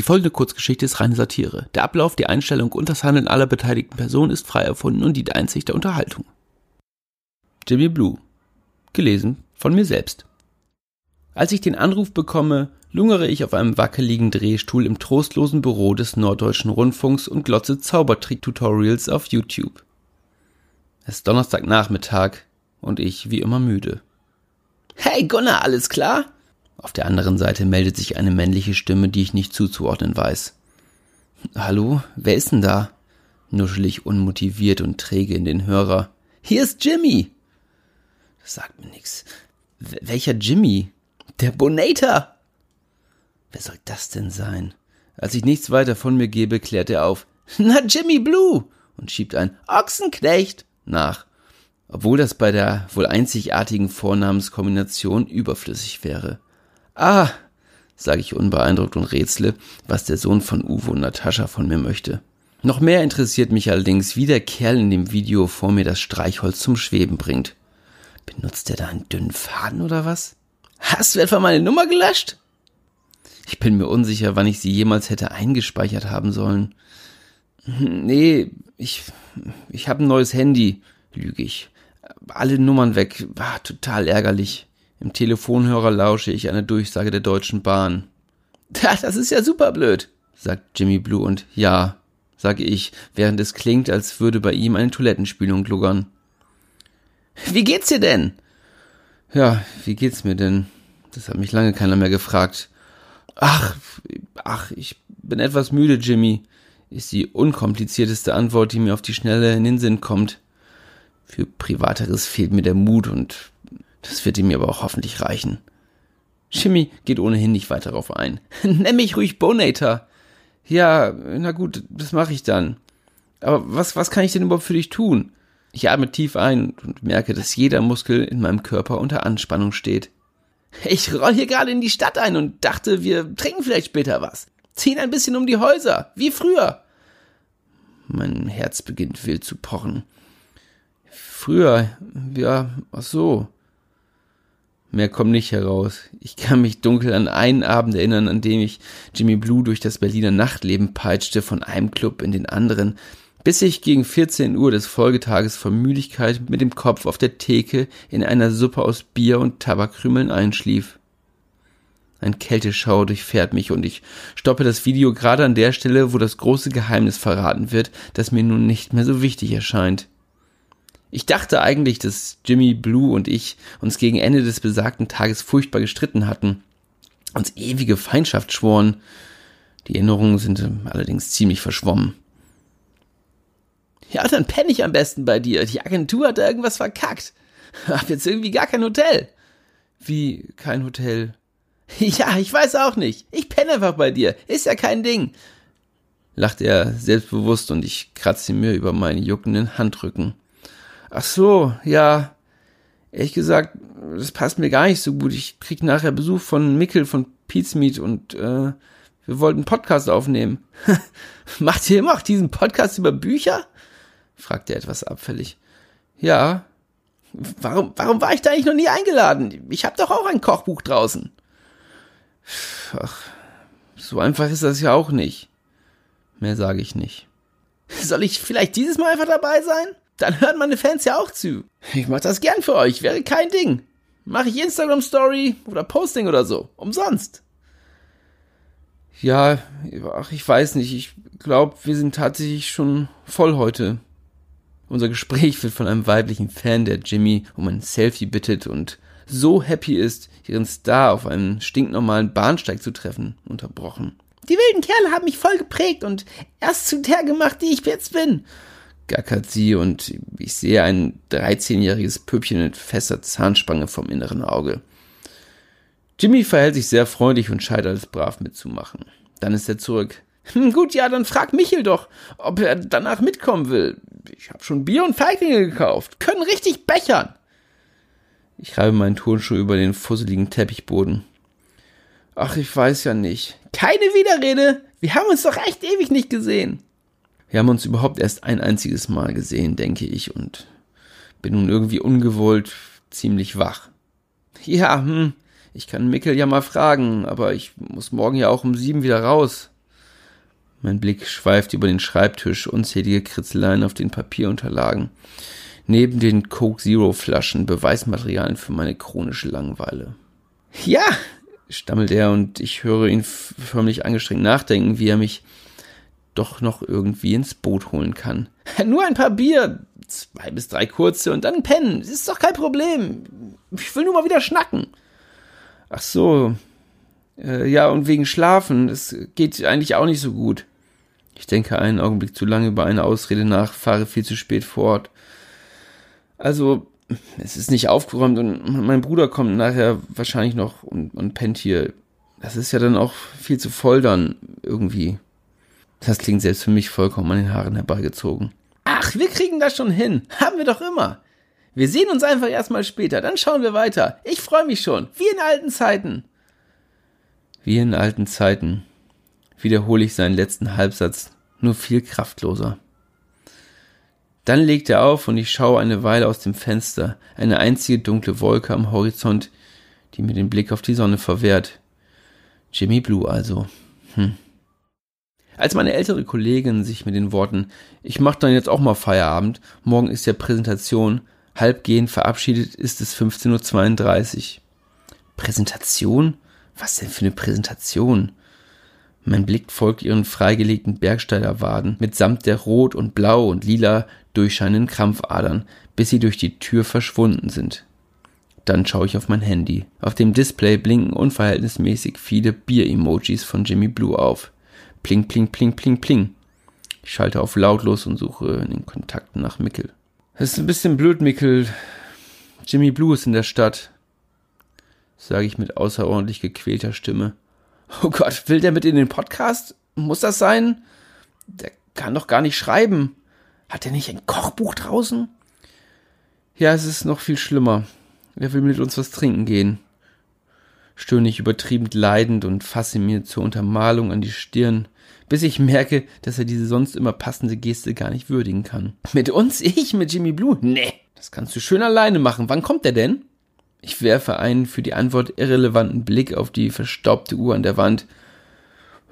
Die folgende Kurzgeschichte ist reine Satire. Der Ablauf, die Einstellung und das Handeln aller beteiligten Personen ist frei erfunden und dient einzig der Unterhaltung. Jimmy Blue. Gelesen von mir selbst. Als ich den Anruf bekomme, lungere ich auf einem wackeligen Drehstuhl im trostlosen Büro des Norddeutschen Rundfunks und glotze Zaubertrick-Tutorials auf YouTube. Es ist Donnerstagnachmittag und ich wie immer müde. Hey Gunnar, alles klar? Auf der anderen Seite meldet sich eine männliche Stimme, die ich nicht zuzuordnen weiß. Hallo, wer ist denn da? nuschel ich unmotiviert und träge in den Hörer. Hier ist Jimmy. Das sagt mir nix. Welcher Jimmy? Der Bonator. Wer soll das denn sein? Als ich nichts weiter von mir gebe, klärt er auf. Na, Jimmy Blue! und schiebt ein Ochsenknecht nach obwohl das bei der wohl einzigartigen Vornamenskombination überflüssig wäre. Ah, sage ich unbeeindruckt und rätsle, was der Sohn von Uwe und Natascha von mir möchte. Noch mehr interessiert mich allerdings, wie der Kerl in dem Video vor mir das Streichholz zum Schweben bringt. Benutzt er da einen dünnen Faden oder was? Hast du etwa meine Nummer gelöscht? Ich bin mir unsicher, wann ich sie jemals hätte eingespeichert haben sollen. Nee, ich, ich habe ein neues Handy, lüge ich alle Nummern weg. War total ärgerlich. Im Telefonhörer lausche ich eine Durchsage der Deutschen Bahn. Das ist ja super blöd, sagt Jimmy Blue und ja, sage ich, während es klingt, als würde bei ihm eine Toilettenspülung gluggern. Wie geht's dir denn? Ja, wie geht's mir denn? Das hat mich lange keiner mehr gefragt. Ach, ach, ich bin etwas müde, Jimmy, ist die unkomplizierteste Antwort, die mir auf die Schnelle in den Sinn kommt. Für Privateres fehlt mir der Mut und das wird ihm aber auch hoffentlich reichen. Jimmy geht ohnehin nicht weiter darauf ein. Nenn mich ruhig Bonator. Ja, na gut, das mache ich dann. Aber was, was kann ich denn überhaupt für dich tun? Ich atme tief ein und merke, dass jeder Muskel in meinem Körper unter Anspannung steht. Ich roll hier gerade in die Stadt ein und dachte, wir trinken vielleicht später was. Ziehen ein bisschen um die Häuser, wie früher. Mein Herz beginnt wild zu pochen. Früher, ja, ach so. Mehr kommt nicht heraus. Ich kann mich dunkel an einen Abend erinnern, an dem ich Jimmy Blue durch das Berliner Nachtleben peitschte, von einem Club in den anderen, bis ich gegen 14 Uhr des Folgetages vor Müdigkeit mit dem Kopf auf der Theke in einer Suppe aus Bier und Tabakkrümeln einschlief. Ein Kälteschauer durchfährt mich und ich stoppe das Video gerade an der Stelle, wo das große Geheimnis verraten wird, das mir nun nicht mehr so wichtig erscheint. Ich dachte eigentlich, dass Jimmy Blue und ich uns gegen Ende des besagten Tages furchtbar gestritten hatten, uns ewige Feindschaft schworen. Die Erinnerungen sind allerdings ziemlich verschwommen. Ja, dann penne ich am besten bei dir. Die Agentur hat da irgendwas verkackt. Hab jetzt irgendwie gar kein Hotel. Wie kein Hotel? Ja, ich weiß auch nicht. Ich penne einfach bei dir. Ist ja kein Ding. Lacht er selbstbewusst und ich kratze mir über meinen juckenden Handrücken. Ach so, ja. Ehrlich gesagt, das passt mir gar nicht so gut. Ich krieg nachher Besuch von Mickel von Pizmeet und äh, wir wollten einen Podcast aufnehmen. Macht ihr immer auch diesen Podcast über Bücher? fragte er etwas abfällig. Ja. Warum, warum war ich da eigentlich noch nie eingeladen? Ich habe doch auch ein Kochbuch draußen. Ach, so einfach ist das ja auch nicht. Mehr sage ich nicht. Soll ich vielleicht dieses Mal einfach dabei sein? Dann hören meine Fans ja auch zu. Ich mach das gern für euch, wäre kein Ding. Mache ich Instagram Story oder Posting oder so. Umsonst. Ja, ach, ich weiß nicht. Ich glaube, wir sind tatsächlich schon voll heute. Unser Gespräch wird von einem weiblichen Fan, der Jimmy um ein Selfie bittet und so happy ist, ihren Star auf einem stinknormalen Bahnsteig zu treffen, unterbrochen. Die wilden Kerle haben mich voll geprägt und erst zu der gemacht, die ich jetzt bin gackert sie und ich sehe ein 13-jähriges Püppchen mit fester Zahnspange vom inneren Auge. Jimmy verhält sich sehr freundlich und scheint alles brav mitzumachen. Dann ist er zurück. Hm, gut, ja, dann frag Michel doch, ob er danach mitkommen will. Ich hab schon Bier und Feiglinge gekauft. Können richtig bechern. Ich reibe meinen Turnschuh über den fusseligen Teppichboden. Ach, ich weiß ja nicht. Keine Widerrede. Wir haben uns doch echt ewig nicht gesehen. Wir haben uns überhaupt erst ein einziges Mal gesehen, denke ich, und bin nun irgendwie ungewollt ziemlich wach. Ja, hm, ich kann Mickel ja mal fragen, aber ich muss morgen ja auch um sieben wieder raus. Mein Blick schweift über den Schreibtisch, unzählige Kritzeleien auf den Papierunterlagen. Neben den Coke Zero Flaschen Beweismaterialien für meine chronische Langeweile. Ja, stammelt er und ich höre ihn förmlich angestrengt nachdenken, wie er mich doch noch irgendwie ins Boot holen kann. Nur ein paar Bier, zwei bis drei kurze und dann pennen. Das ist doch kein Problem. Ich will nur mal wieder schnacken. Ach so. Äh, ja, und wegen Schlafen. Es geht eigentlich auch nicht so gut. Ich denke einen Augenblick zu lange über eine Ausrede nach, fahre viel zu spät fort. Also, es ist nicht aufgeräumt und mein Bruder kommt nachher wahrscheinlich noch und, und pennt hier. Das ist ja dann auch viel zu voll dann irgendwie. Das klingt selbst für mich vollkommen an den Haaren herbeigezogen. Ach, wir kriegen das schon hin. Haben wir doch immer. Wir sehen uns einfach erstmal später, dann schauen wir weiter. Ich freue mich schon, wie in alten Zeiten. Wie in alten Zeiten wiederhole ich seinen letzten Halbsatz, nur viel kraftloser. Dann legt er auf und ich schaue eine Weile aus dem Fenster, eine einzige dunkle Wolke am Horizont, die mir den Blick auf die Sonne verwehrt. Jimmy Blue also. Hm. Als meine ältere Kollegin sich mit den Worten Ich mach dann jetzt auch mal Feierabend, morgen ist ja Präsentation, halbgehend verabschiedet, ist es 15.32 Uhr. Präsentation? Was denn für eine Präsentation? Mein Blick folgt ihren freigelegten Bergsteigerwaden mitsamt der rot und blau und lila durchscheinenden Krampfadern, bis sie durch die Tür verschwunden sind. Dann schaue ich auf mein Handy. Auf dem Display blinken unverhältnismäßig viele Bier-Emojis von Jimmy Blue auf. Pling, pling, pling, pling, pling. Ich schalte auf lautlos und suche in den Kontakten nach Mickel. Es ist ein bisschen blöd, Mickel. Jimmy Blue ist in der Stadt, sage ich mit außerordentlich gequälter Stimme. Oh Gott, will der mit in den Podcast? Muss das sein? Der kann doch gar nicht schreiben. Hat er nicht ein Kochbuch draußen? Ja, es ist noch viel schlimmer. Er will mit uns was trinken gehen stöhne ich übertrieben leidend und fasse mir zur Untermalung an die Stirn, bis ich merke, dass er diese sonst immer passende Geste gar nicht würdigen kann. Mit uns? Ich? Mit Jimmy Blue? Nee, das kannst du schön alleine machen. Wann kommt er denn? Ich werfe einen für die Antwort irrelevanten Blick auf die verstaubte Uhr an der Wand.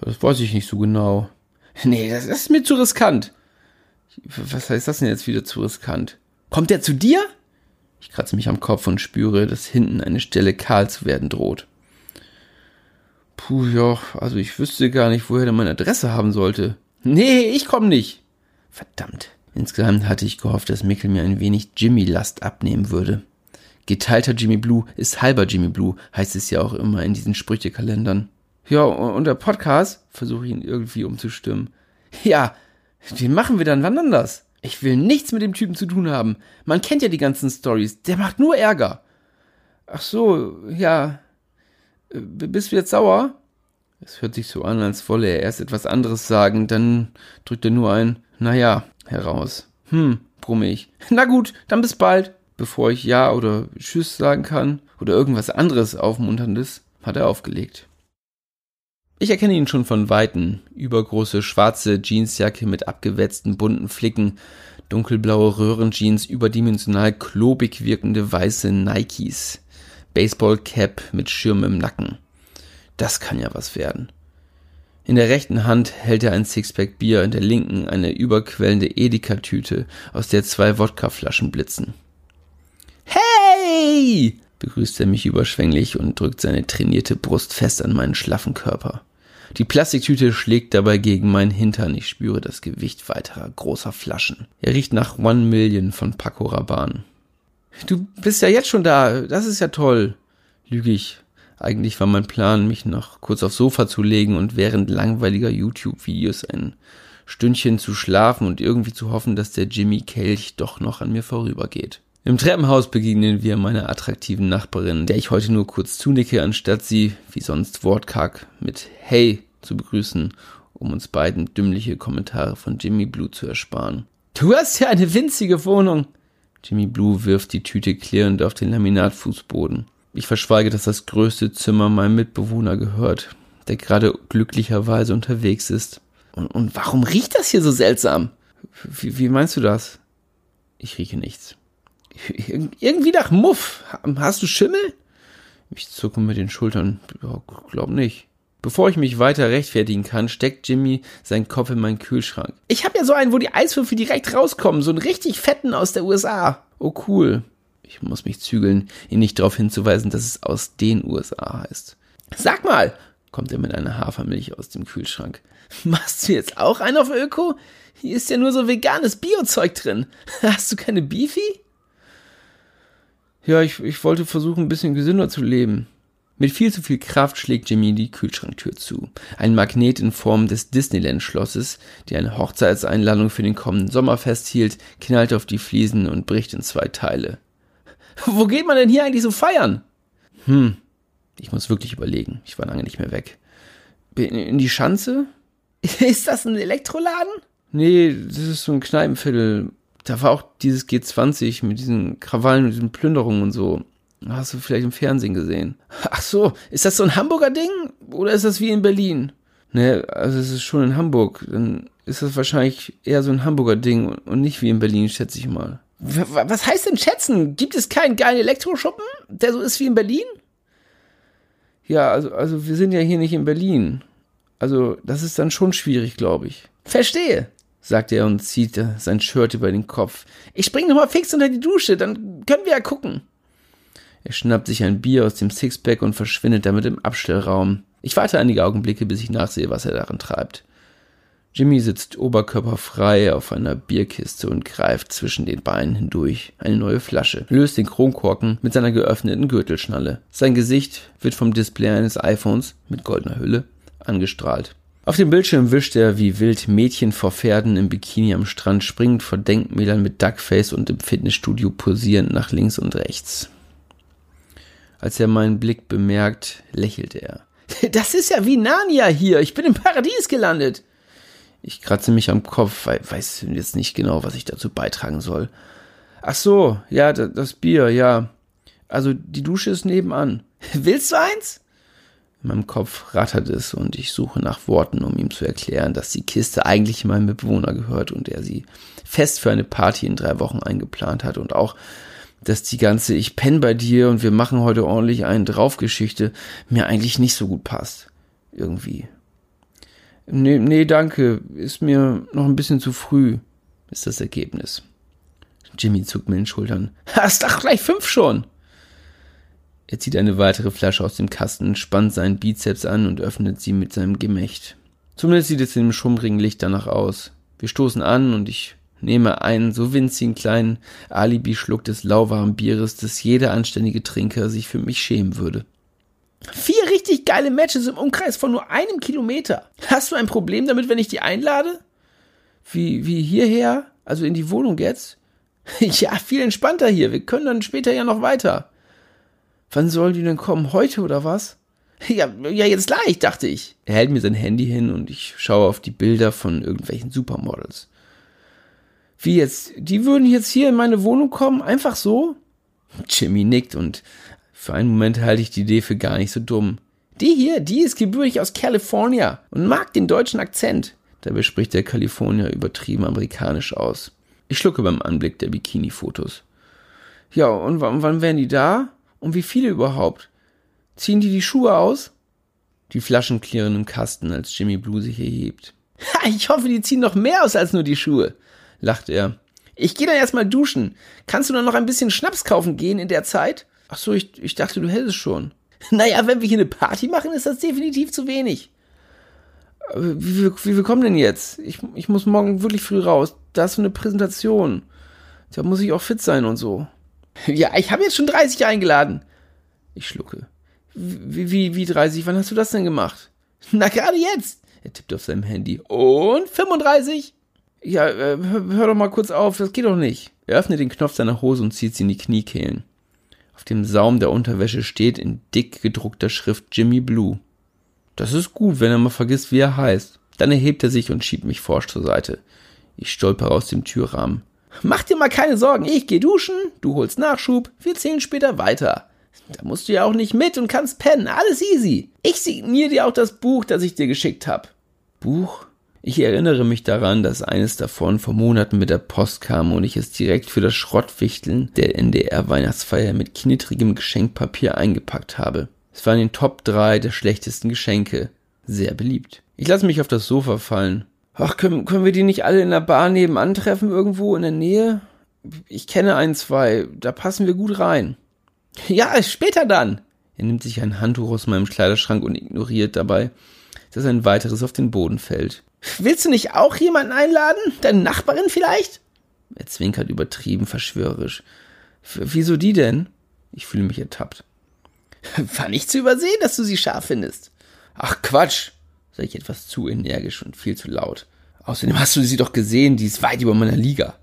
Das weiß ich nicht so genau. Nee, das ist mir zu riskant. Was heißt das denn jetzt wieder zu riskant? Kommt er zu dir? Ich kratze mich am Kopf und spüre, dass hinten eine Stelle kahl zu werden droht. Puh, ja, also ich wüsste gar nicht, woher der meine Adresse haben sollte. Nee, ich komm nicht. Verdammt. Insgesamt hatte ich gehofft, dass Mickel mir ein wenig Jimmy-Last abnehmen würde. Geteilter Jimmy Blue ist halber Jimmy Blue, heißt es ja auch immer in diesen Sprüchekalendern. Ja, und der Podcast, versuche ich ihn irgendwie umzustimmen. Ja, den machen wir dann wann anders? Ich will nichts mit dem Typen zu tun haben. Man kennt ja die ganzen Stories. Der macht nur Ärger. Ach so, ja, bist du jetzt sauer? Es hört sich so an, als wolle er erst etwas anderes sagen, dann drückt er nur ein Naja heraus. Hm, brumme ich. Na gut, dann bis bald. Bevor ich Ja oder Tschüss sagen kann oder irgendwas anderes Aufmunterndes, hat er aufgelegt. Ich erkenne ihn schon von Weitem. Übergroße schwarze Jeansjacke mit abgewetzten bunten Flicken, dunkelblaue Röhrenjeans, überdimensional klobig wirkende weiße Nikes. Baseballcap mit Schirm im Nacken. Das kann ja was werden. In der rechten Hand hält er ein Sixpack Bier, in der linken eine überquellende Edeka-Tüte, aus der zwei Wodkaflaschen blitzen. Hey! begrüßt er mich überschwänglich und drückt seine trainierte Brust fest an meinen schlaffen Körper. Die Plastiktüte schlägt dabei gegen meinen Hintern. Ich spüre das Gewicht weiterer großer Flaschen. Er riecht nach One Million von Paco Rabanne. Du bist ja jetzt schon da. Das ist ja toll. Lüge ich. Eigentlich war mein Plan, mich noch kurz aufs Sofa zu legen und während langweiliger YouTube-Videos ein Stündchen zu schlafen und irgendwie zu hoffen, dass der Jimmy Kelch doch noch an mir vorübergeht. Im Treppenhaus begegnen wir meiner attraktiven Nachbarin, der ich heute nur kurz zunicke, anstatt sie, wie sonst wortkarg, mit Hey zu begrüßen, um uns beiden dümmliche Kommentare von Jimmy Blue zu ersparen. Du hast ja eine winzige Wohnung. Jimmy Blue wirft die Tüte klirrend auf den Laminatfußboden. Ich verschweige, dass das größte Zimmer meinem Mitbewohner gehört, der gerade glücklicherweise unterwegs ist. Und, und warum riecht das hier so seltsam? Wie, wie meinst du das? Ich rieche nichts. irgendwie nach Muff. Hast du Schimmel? Ich zucke mit den Schultern. Glaub nicht. Bevor ich mich weiter rechtfertigen kann, steckt Jimmy seinen Kopf in meinen Kühlschrank. Ich habe ja so einen, wo die Eiswürfel direkt rauskommen, so einen richtig fetten aus der USA. Oh cool. Ich muss mich zügeln, ihn nicht darauf hinzuweisen, dass es aus den USA heißt. Sag mal, kommt er mit einer Hafermilch aus dem Kühlschrank. Machst du jetzt auch einen auf Öko? Hier ist ja nur so veganes Biozeug drin. Hast du keine Beefy? Ja, ich, ich wollte versuchen, ein bisschen gesünder zu leben. Mit viel zu viel Kraft schlägt Jimmy die Kühlschranktür zu. Ein Magnet in Form des Disneyland-Schlosses, der eine Hochzeitseinladung für den kommenden Sommer festhielt, knallt auf die Fliesen und bricht in zwei Teile. Wo geht man denn hier eigentlich so feiern? Hm, ich muss wirklich überlegen. Ich war lange nicht mehr weg. In die Schanze? Ist das ein Elektroladen? Nee, das ist so ein Kneipenviertel. Da war auch dieses G20 mit diesen Krawallen und diesen Plünderungen und so. Hast du vielleicht im Fernsehen gesehen? Ach so, ist das so ein Hamburger Ding? Oder ist das wie in Berlin? Ne, also es ist schon in Hamburg. Dann ist das wahrscheinlich eher so ein Hamburger Ding und nicht wie in Berlin, schätze ich mal. Was heißt denn schätzen? Gibt es keinen geilen Elektroschuppen, der so ist wie in Berlin? Ja, also, also wir sind ja hier nicht in Berlin. Also das ist dann schon schwierig, glaube ich. Verstehe, sagt er und zieht sein Shirt über den Kopf. Ich spring nochmal fix unter die Dusche, dann können wir ja gucken. Er schnappt sich ein Bier aus dem Sixpack und verschwindet damit im Abstellraum. Ich warte einige Augenblicke, bis ich nachsehe, was er darin treibt. Jimmy sitzt oberkörperfrei auf einer Bierkiste und greift zwischen den Beinen hindurch eine neue Flasche, löst den Kronkorken mit seiner geöffneten Gürtelschnalle. Sein Gesicht wird vom Display eines iPhones mit goldener Hülle angestrahlt. Auf dem Bildschirm wischt er wie wild Mädchen vor Pferden im Bikini am Strand springend vor Denkmälern mit Duckface und im Fitnessstudio posierend nach links und rechts. Als er meinen Blick bemerkt, lächelt er. Das ist ja wie Narnia hier. Ich bin im Paradies gelandet. Ich kratze mich am Kopf, weil weiß jetzt nicht genau, was ich dazu beitragen soll. Ach so, ja, das Bier, ja. Also die Dusche ist nebenan. Willst du eins? In meinem Kopf rattert es und ich suche nach Worten, um ihm zu erklären, dass die Kiste eigentlich meinem Mitbewohner gehört und er sie fest für eine Party in drei Wochen eingeplant hat und auch, dass die ganze Ich penn bei dir und wir machen heute ordentlich einen draufgeschichte mir eigentlich nicht so gut passt. Irgendwie. Nee, nee, danke. Ist mir noch ein bisschen zu früh, ist das Ergebnis. Jimmy zuckt mir den Schultern. Hast doch gleich fünf schon. Er zieht eine weitere Flasche aus dem Kasten, spannt seinen Bizeps an und öffnet sie mit seinem Gemächt. Zumindest sieht es in dem schummrigen Licht danach aus. Wir stoßen an und ich nehme einen so winzigen kleinen Alibi-Schluck des lauwarmen Bieres, dass jeder anständige Trinker sich für mich schämen würde. Vier richtig geile Matches im Umkreis von nur einem Kilometer. Hast du ein Problem damit, wenn ich die einlade? Wie, wie hierher? Also in die Wohnung jetzt? ja, viel entspannter hier. Wir können dann später ja noch weiter. Wann sollen die denn kommen? Heute oder was? Ja, ja, jetzt gleich, dachte ich. Er hält mir sein Handy hin und ich schaue auf die Bilder von irgendwelchen Supermodels. Wie jetzt? Die würden jetzt hier in meine Wohnung kommen? Einfach so? Jimmy nickt und für einen Moment halte ich die Idee für gar nicht so dumm. Die hier, die ist gebürtig aus California und mag den deutschen Akzent. Dabei spricht der Kalifornier übertrieben amerikanisch aus. Ich schlucke beim Anblick der Bikini-Fotos. Ja, und wann, wann wären die da? Und wie viele überhaupt? Ziehen die die Schuhe aus? Die Flaschen klirren im Kasten, als Jimmy Blue sich erhebt. Ha, ich hoffe, die ziehen noch mehr aus als nur die Schuhe, lacht er. Ich gehe dann erstmal duschen. Kannst du dann noch ein bisschen Schnaps kaufen gehen in der Zeit? Ach so, ich, ich dachte, du hättest schon. Naja, wenn wir hier eine Party machen, ist das definitiv zu wenig. Wie, wie, wie wir kommen denn jetzt? Ich, ich muss morgen wirklich früh raus. Da hast du eine Präsentation. Da muss ich auch fit sein und so. Ja, ich habe jetzt schon 30 eingeladen. Ich schlucke. Wie, wie, wie 30? Wann hast du das denn gemacht? Na, gerade jetzt. Er tippt auf seinem Handy. Und 35? Ja, äh, hör, hör doch mal kurz auf, das geht doch nicht. Er öffnet den Knopf seiner Hose und zieht sie in die Kniekehlen. Auf dem Saum der Unterwäsche steht in dick gedruckter Schrift Jimmy Blue. Das ist gut, wenn er mal vergisst, wie er heißt. Dann erhebt er sich und schiebt mich forsch zur Seite. Ich stolper aus dem Türrahmen. Mach dir mal keine Sorgen, ich geh duschen, du holst Nachschub, wir zählen später weiter. Da musst du ja auch nicht mit und kannst pennen, alles easy. Ich signiere dir auch das Buch, das ich dir geschickt hab. Buch? Ich erinnere mich daran, dass eines davon vor Monaten mit der Post kam und ich es direkt für das Schrottwichteln der NDR-Weihnachtsfeier mit knittrigem Geschenkpapier eingepackt habe. Es war in den Top 3 der schlechtesten Geschenke. sehr beliebt. Ich lasse mich auf das Sofa fallen. Ach, können, können wir die nicht alle in der Bar nebenan treffen, irgendwo in der Nähe? Ich kenne ein, zwei, da passen wir gut rein. Ja, später dann. Er nimmt sich ein Handtuch aus meinem Kleiderschrank und ignoriert dabei, dass ein weiteres auf den Boden fällt. Willst du nicht auch jemanden einladen? Deine Nachbarin vielleicht? Er zwinkert übertrieben verschwörerisch. Wieso die denn? Ich fühle mich ertappt. War nicht zu übersehen, dass du sie scharf findest. Ach Quatsch, sage ich etwas zu energisch und viel zu laut. Außerdem hast du sie doch gesehen, die ist weit über meiner Liga.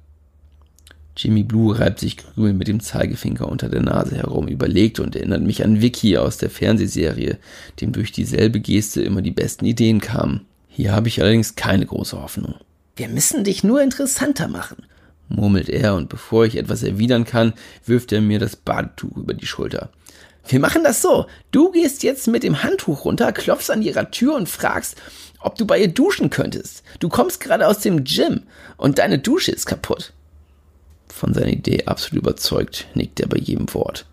Jimmy Blue reibt sich grün mit dem Zeigefinger unter der Nase herum, überlegt und erinnert mich an Vicky aus der Fernsehserie, dem durch dieselbe Geste immer die besten Ideen kamen. Hier habe ich allerdings keine große Hoffnung. Wir müssen dich nur interessanter machen, murmelt er, und bevor ich etwas erwidern kann, wirft er mir das Badetuch über die Schulter. Wir machen das so. Du gehst jetzt mit dem Handtuch runter, klopfst an ihrer Tür und fragst, ob du bei ihr duschen könntest. Du kommst gerade aus dem Gym und deine Dusche ist kaputt. Von seiner Idee absolut überzeugt, nickt er bei jedem Wort.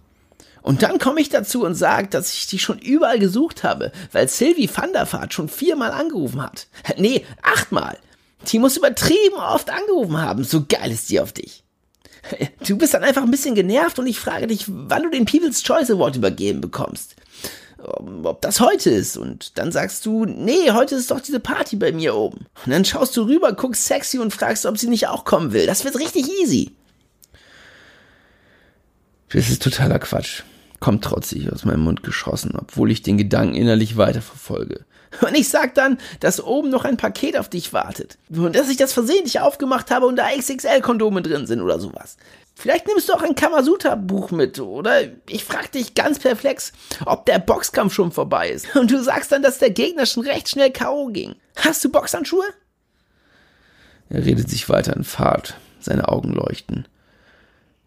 Und dann komme ich dazu und sage, dass ich dich schon überall gesucht habe, weil Sylvie van der Vaart schon viermal angerufen hat. Nee, achtmal. Die muss übertrieben oft angerufen haben. So geil ist die auf dich. Du bist dann einfach ein bisschen genervt und ich frage dich, wann du den People's Choice Award übergeben bekommst. Ob das heute ist. Und dann sagst du, nee, heute ist doch diese Party bei mir oben. Und dann schaust du rüber, guckst sexy und fragst, ob sie nicht auch kommen will. Das wird richtig easy. Das ist totaler Quatsch. Kommt trotzig aus meinem Mund geschossen, obwohl ich den Gedanken innerlich weiterverfolge. Und ich sag dann, dass oben noch ein Paket auf dich wartet. Und dass ich das versehentlich aufgemacht habe und da XXL-Kondome drin sind oder sowas. Vielleicht nimmst du auch ein Kamasutra-Buch mit, oder ich frag dich ganz perplex, ob der Boxkampf schon vorbei ist. Und du sagst dann, dass der Gegner schon recht schnell K.O. ging. Hast du Boxhandschuhe? Er redet sich weiter in Fahrt. Seine Augen leuchten.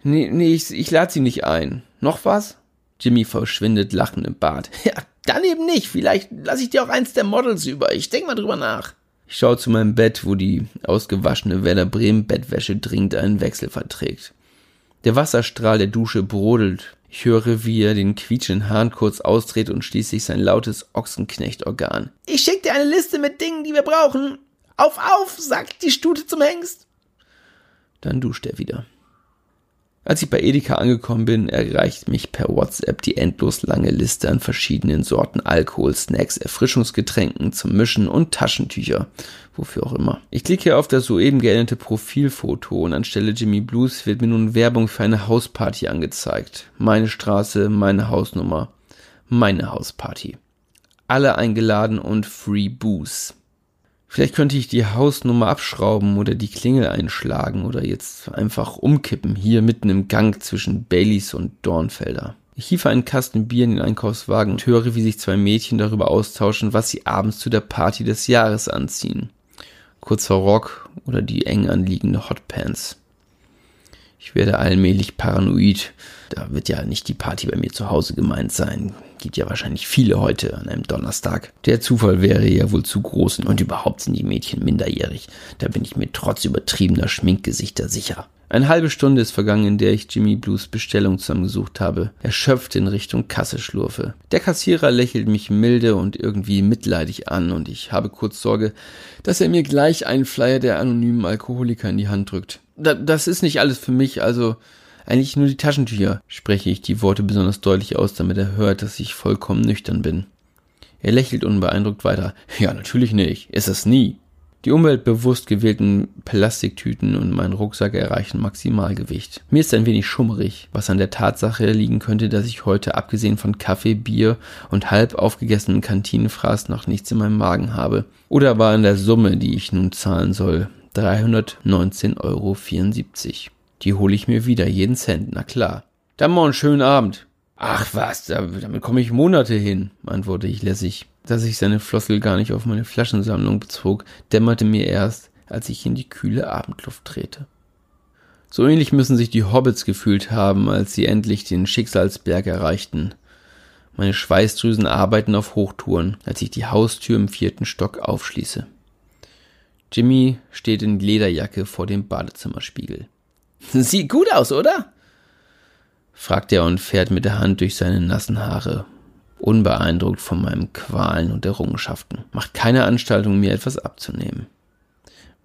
Nee, nee, ich, ich lade sie nicht ein. Noch was? Jimmy verschwindet lachend im Bad. Ja, dann eben nicht. Vielleicht lasse ich dir auch eins der Models über. Ich denk mal drüber nach. Ich schaue zu meinem Bett, wo die ausgewaschene Werder Bremen Bettwäsche dringend einen Wechsel verträgt. Der Wasserstrahl der Dusche brodelt. Ich höre, wie er den quietschenden Hahn kurz ausdreht und schließlich sein lautes Ochsenknechtorgan. Ich schick dir eine Liste mit Dingen, die wir brauchen. Auf, auf, sagt die Stute zum Hengst. Dann duscht er wieder. Als ich bei Edeka angekommen bin, erreicht mich per WhatsApp die endlos lange Liste an verschiedenen Sorten Alkohol, Snacks, Erfrischungsgetränken zum Mischen und Taschentücher. Wofür auch immer. Ich klicke auf das soeben geänderte Profilfoto und anstelle Jimmy Blues wird mir nun Werbung für eine Hausparty angezeigt. Meine Straße, meine Hausnummer, meine Hausparty. Alle eingeladen und Free Booze. Vielleicht könnte ich die Hausnummer abschrauben oder die Klingel einschlagen oder jetzt einfach umkippen, hier mitten im Gang zwischen Baileys und Dornfelder. Ich hiefe einen Kasten Bier in den Einkaufswagen und höre, wie sich zwei Mädchen darüber austauschen, was sie abends zu der Party des Jahres anziehen. Kurzer Rock oder die eng anliegende Hotpants. Ich werde allmählich paranoid. Da wird ja nicht die Party bei mir zu Hause gemeint sein gibt ja wahrscheinlich viele heute an einem Donnerstag. Der Zufall wäre ja wohl zu groß und überhaupt sind die Mädchen minderjährig. Da bin ich mir trotz übertriebener Schminkgesichter sicher. Eine halbe Stunde ist vergangen, in der ich Jimmy Blues Bestellung zusammengesucht habe, erschöpft in Richtung Kasse schlurfe. Der Kassierer lächelt mich milde und irgendwie mitleidig an und ich habe kurz Sorge, dass er mir gleich einen Flyer der anonymen Alkoholiker in die Hand drückt. Da, das ist nicht alles für mich, also eigentlich nur die Taschentücher, spreche ich die Worte besonders deutlich aus, damit er hört, dass ich vollkommen nüchtern bin. Er lächelt unbeeindruckt weiter. Ja, natürlich nicht. Ist es nie. Die umweltbewusst gewählten Plastiktüten und mein Rucksack erreichen Maximalgewicht. Mir ist ein wenig schummerig, was an der Tatsache liegen könnte, dass ich heute abgesehen von Kaffee, Bier und halb aufgegessenen Kantinenfraß noch nichts in meinem Magen habe. Oder war an der Summe, die ich nun zahlen soll, 319,74 Euro. Die hole ich mir wieder, jeden Cent, na klar. Dann einen schönen Abend. Ach was, damit komme ich Monate hin, antworte ich lässig. Dass ich seine Flossel gar nicht auf meine Flaschensammlung bezog, dämmerte mir erst, als ich in die kühle Abendluft drehte. So ähnlich müssen sich die Hobbits gefühlt haben, als sie endlich den Schicksalsberg erreichten. Meine Schweißdrüsen arbeiten auf Hochtouren, als ich die Haustür im vierten Stock aufschließe. Jimmy steht in Lederjacke vor dem Badezimmerspiegel. Sieht gut aus, oder? fragt er und fährt mit der Hand durch seine nassen Haare. unbeeindruckt von meinen Qualen und Errungenschaften, macht keine Anstaltung, mir etwas abzunehmen.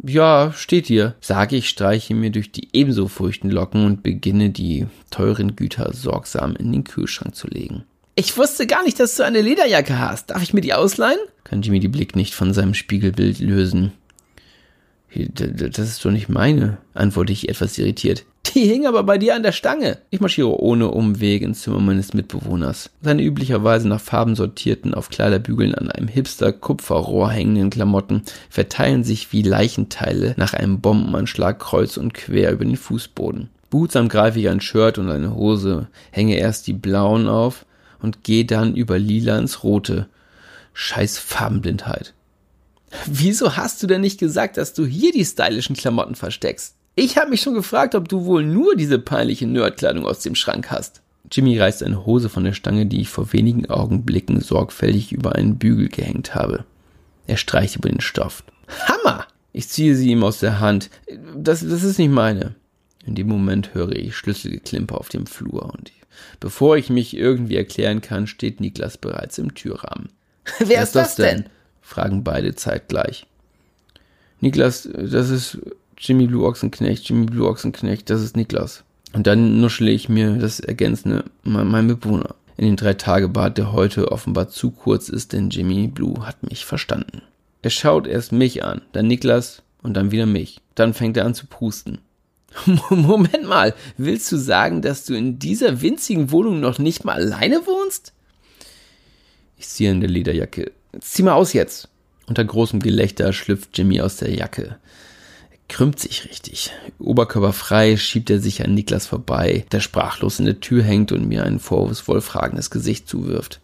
Ja, steht hier, sage ich, streiche mir durch die ebenso feuchten Locken und beginne die teuren Güter sorgsam in den Kühlschrank zu legen. Ich wusste gar nicht, dass du eine Lederjacke hast. Darf ich mir die ausleihen? Kann Jimmy die Blick nicht von seinem Spiegelbild lösen. Das ist doch nicht meine, antworte ich etwas irritiert. Die hing aber bei dir an der Stange. Ich marschiere ohne Umweg ins Zimmer meines Mitbewohners. Seine üblicherweise nach Farben sortierten, auf Kleiderbügeln an einem Hipster-Kupferrohr hängenden Klamotten verteilen sich wie Leichenteile nach einem Bombenanschlag kreuz und quer über den Fußboden. Behutsam greife ich ein Shirt und eine Hose, hänge erst die blauen auf und gehe dann über lila ins rote. Scheiß Farbenblindheit. Wieso hast du denn nicht gesagt, dass du hier die stylischen Klamotten versteckst? Ich habe mich schon gefragt, ob du wohl nur diese peinliche Nerdkleidung aus dem Schrank hast. Jimmy reißt eine Hose von der Stange, die ich vor wenigen Augenblicken sorgfältig über einen Bügel gehängt habe. Er streicht über den Stoff. Hammer! Ich ziehe sie ihm aus der Hand. Das, das ist nicht meine. In dem Moment höre ich Schlüsselgeklimper auf dem Flur und bevor ich mich irgendwie erklären kann, steht Niklas bereits im Türrahmen. Wer ist das denn? Fragen beide zeitgleich. Niklas, das ist Jimmy Blue Ochsenknecht, Jimmy Blue Ochsenknecht, das ist Niklas. Und dann nuschle ich mir das Ergänzende, mein, mein Mitbewohner. In den drei Tage Bad, der heute offenbar zu kurz ist, denn Jimmy Blue hat mich verstanden. Er schaut erst mich an, dann Niklas und dann wieder mich. Dann fängt er an zu pusten. Moment mal, willst du sagen, dass du in dieser winzigen Wohnung noch nicht mal alleine wohnst? Ich ziehe in der Lederjacke Zieh mal aus jetzt. Unter großem Gelächter schlüpft Jimmy aus der Jacke. Krümmt sich richtig. Oberkörperfrei schiebt er sich an Niklas vorbei, der sprachlos in der Tür hängt und mir ein vorwurfsvoll fragendes Gesicht zuwirft.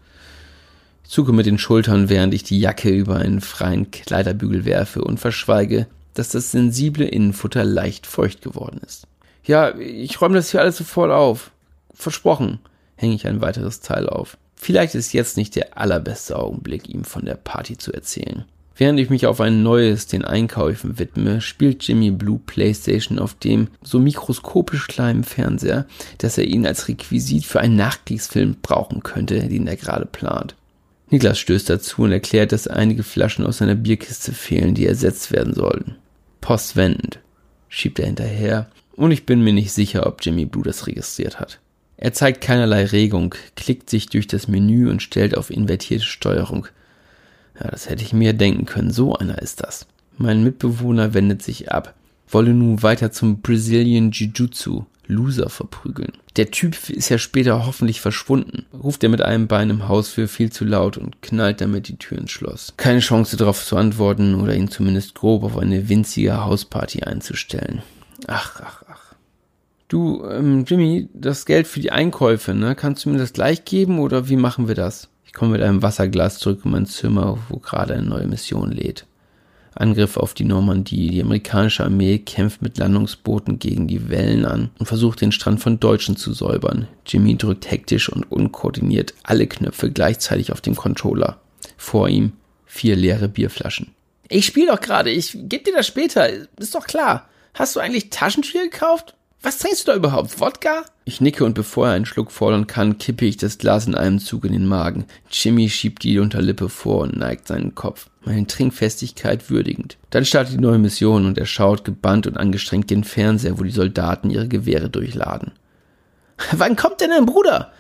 Ich zucke mit den Schultern, während ich die Jacke über einen freien Kleiderbügel werfe und verschweige, dass das sensible Innenfutter leicht feucht geworden ist. Ja, ich räume das hier alles sofort auf. Versprochen, hänge ich ein weiteres Teil auf. Vielleicht ist jetzt nicht der allerbeste Augenblick, ihm von der Party zu erzählen. Während ich mich auf ein neues, den Einkäufen widme, spielt Jimmy Blue Playstation auf dem so mikroskopisch kleinen Fernseher, dass er ihn als Requisit für einen Nachkriegsfilm brauchen könnte, den er gerade plant. Niklas stößt dazu und erklärt, dass einige Flaschen aus seiner Bierkiste fehlen, die ersetzt werden sollten. Postwendend, schiebt er hinterher, und ich bin mir nicht sicher, ob Jimmy Blue das registriert hat. Er zeigt keinerlei Regung, klickt sich durch das Menü und stellt auf invertierte Steuerung. Ja, das hätte ich mir denken können, so einer ist das. Mein Mitbewohner wendet sich ab, wolle nun weiter zum Brazilian Jiu-Jitsu, Loser verprügeln. Der Typ ist ja später hoffentlich verschwunden, ruft er mit einem Bein im Haus für viel zu laut und knallt damit die Tür ins Schloss. Keine Chance darauf zu antworten oder ihn zumindest grob auf eine winzige Hausparty einzustellen. Ach, ach, ach. Du, ähm, Jimmy, das Geld für die Einkäufe, ne? Kannst du mir das gleich geben oder wie machen wir das? Ich komme mit einem Wasserglas zurück in mein Zimmer, wo gerade eine neue Mission lädt. Angriff auf die Normandie. Die amerikanische Armee kämpft mit Landungsbooten gegen die Wellen an und versucht den Strand von Deutschen zu säubern. Jimmy drückt hektisch und unkoordiniert alle Knöpfe gleichzeitig auf dem Controller. Vor ihm vier leere Bierflaschen. Ich spiel doch gerade, ich geb dir das später, ist doch klar. Hast du eigentlich Taschentücher gekauft? Was trinkst du da überhaupt? Wodka? Ich nicke und bevor er einen Schluck fordern kann, kippe ich das Glas in einem Zug in den Magen. Jimmy schiebt die Unterlippe vor und neigt seinen Kopf, meine Trinkfestigkeit würdigend. Dann startet die neue Mission und er schaut gebannt und angestrengt den Fernseher, wo die Soldaten ihre Gewehre durchladen. Wann kommt denn dein Bruder?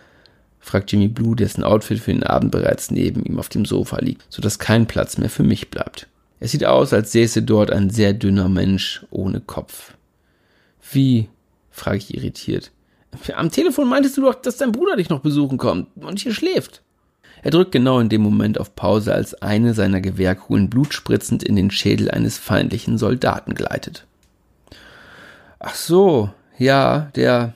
fragt Jimmy Blue, dessen Outfit für den Abend bereits neben ihm auf dem Sofa liegt, sodass kein Platz mehr für mich bleibt. Es sieht aus, als säße dort ein sehr dünner Mensch ohne Kopf. Wie? Frage ich irritiert. Am Telefon meintest du doch, dass dein Bruder dich noch besuchen kommt und hier schläft. Er drückt genau in dem Moment auf Pause, als eine seiner Gewehrkugeln blutspritzend in den Schädel eines feindlichen Soldaten gleitet. Ach so, ja, der,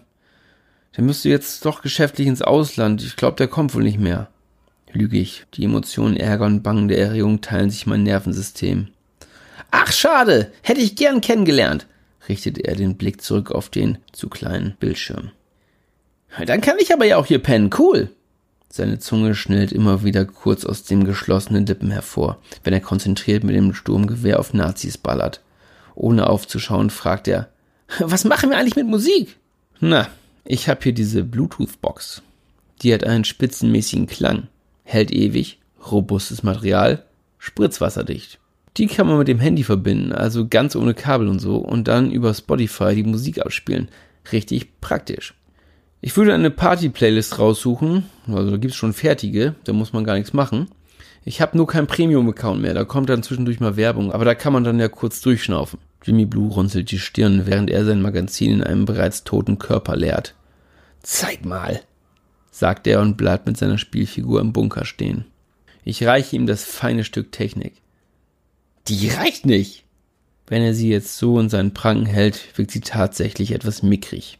der müsste jetzt doch geschäftlich ins Ausland. Ich glaube, der kommt wohl nicht mehr. Lüge ich. Die Emotionen Ärger und Bangen der Erregung teilen sich mein Nervensystem. Ach, schade. Hätte ich gern kennengelernt richtet er den Blick zurück auf den zu kleinen Bildschirm. Dann kann ich aber ja auch hier pennen, cool. Seine Zunge schnellt immer wieder kurz aus dem geschlossenen Lippen hervor, wenn er konzentriert mit dem Sturmgewehr auf Nazis ballert. Ohne aufzuschauen, fragt er, was machen wir eigentlich mit Musik? Na, ich hab hier diese Bluetooth-Box. Die hat einen spitzenmäßigen Klang, hält ewig, robustes Material, spritzwasserdicht. Die kann man mit dem Handy verbinden, also ganz ohne Kabel und so, und dann über Spotify die Musik abspielen. Richtig praktisch. Ich würde eine Party-Playlist raussuchen, also da gibt's schon fertige, da muss man gar nichts machen. Ich habe nur keinen Premium-Account mehr, da kommt dann zwischendurch mal Werbung, aber da kann man dann ja kurz durchschnaufen. Jimmy Blue runzelt die Stirn, während er sein Magazin in einem bereits toten Körper leert. Zeig mal, sagt er und bleibt mit seiner Spielfigur im Bunker stehen. Ich reiche ihm das feine Stück Technik. Die reicht nicht! Wenn er sie jetzt so in seinen Pranken hält, wirkt sie tatsächlich etwas mickrig.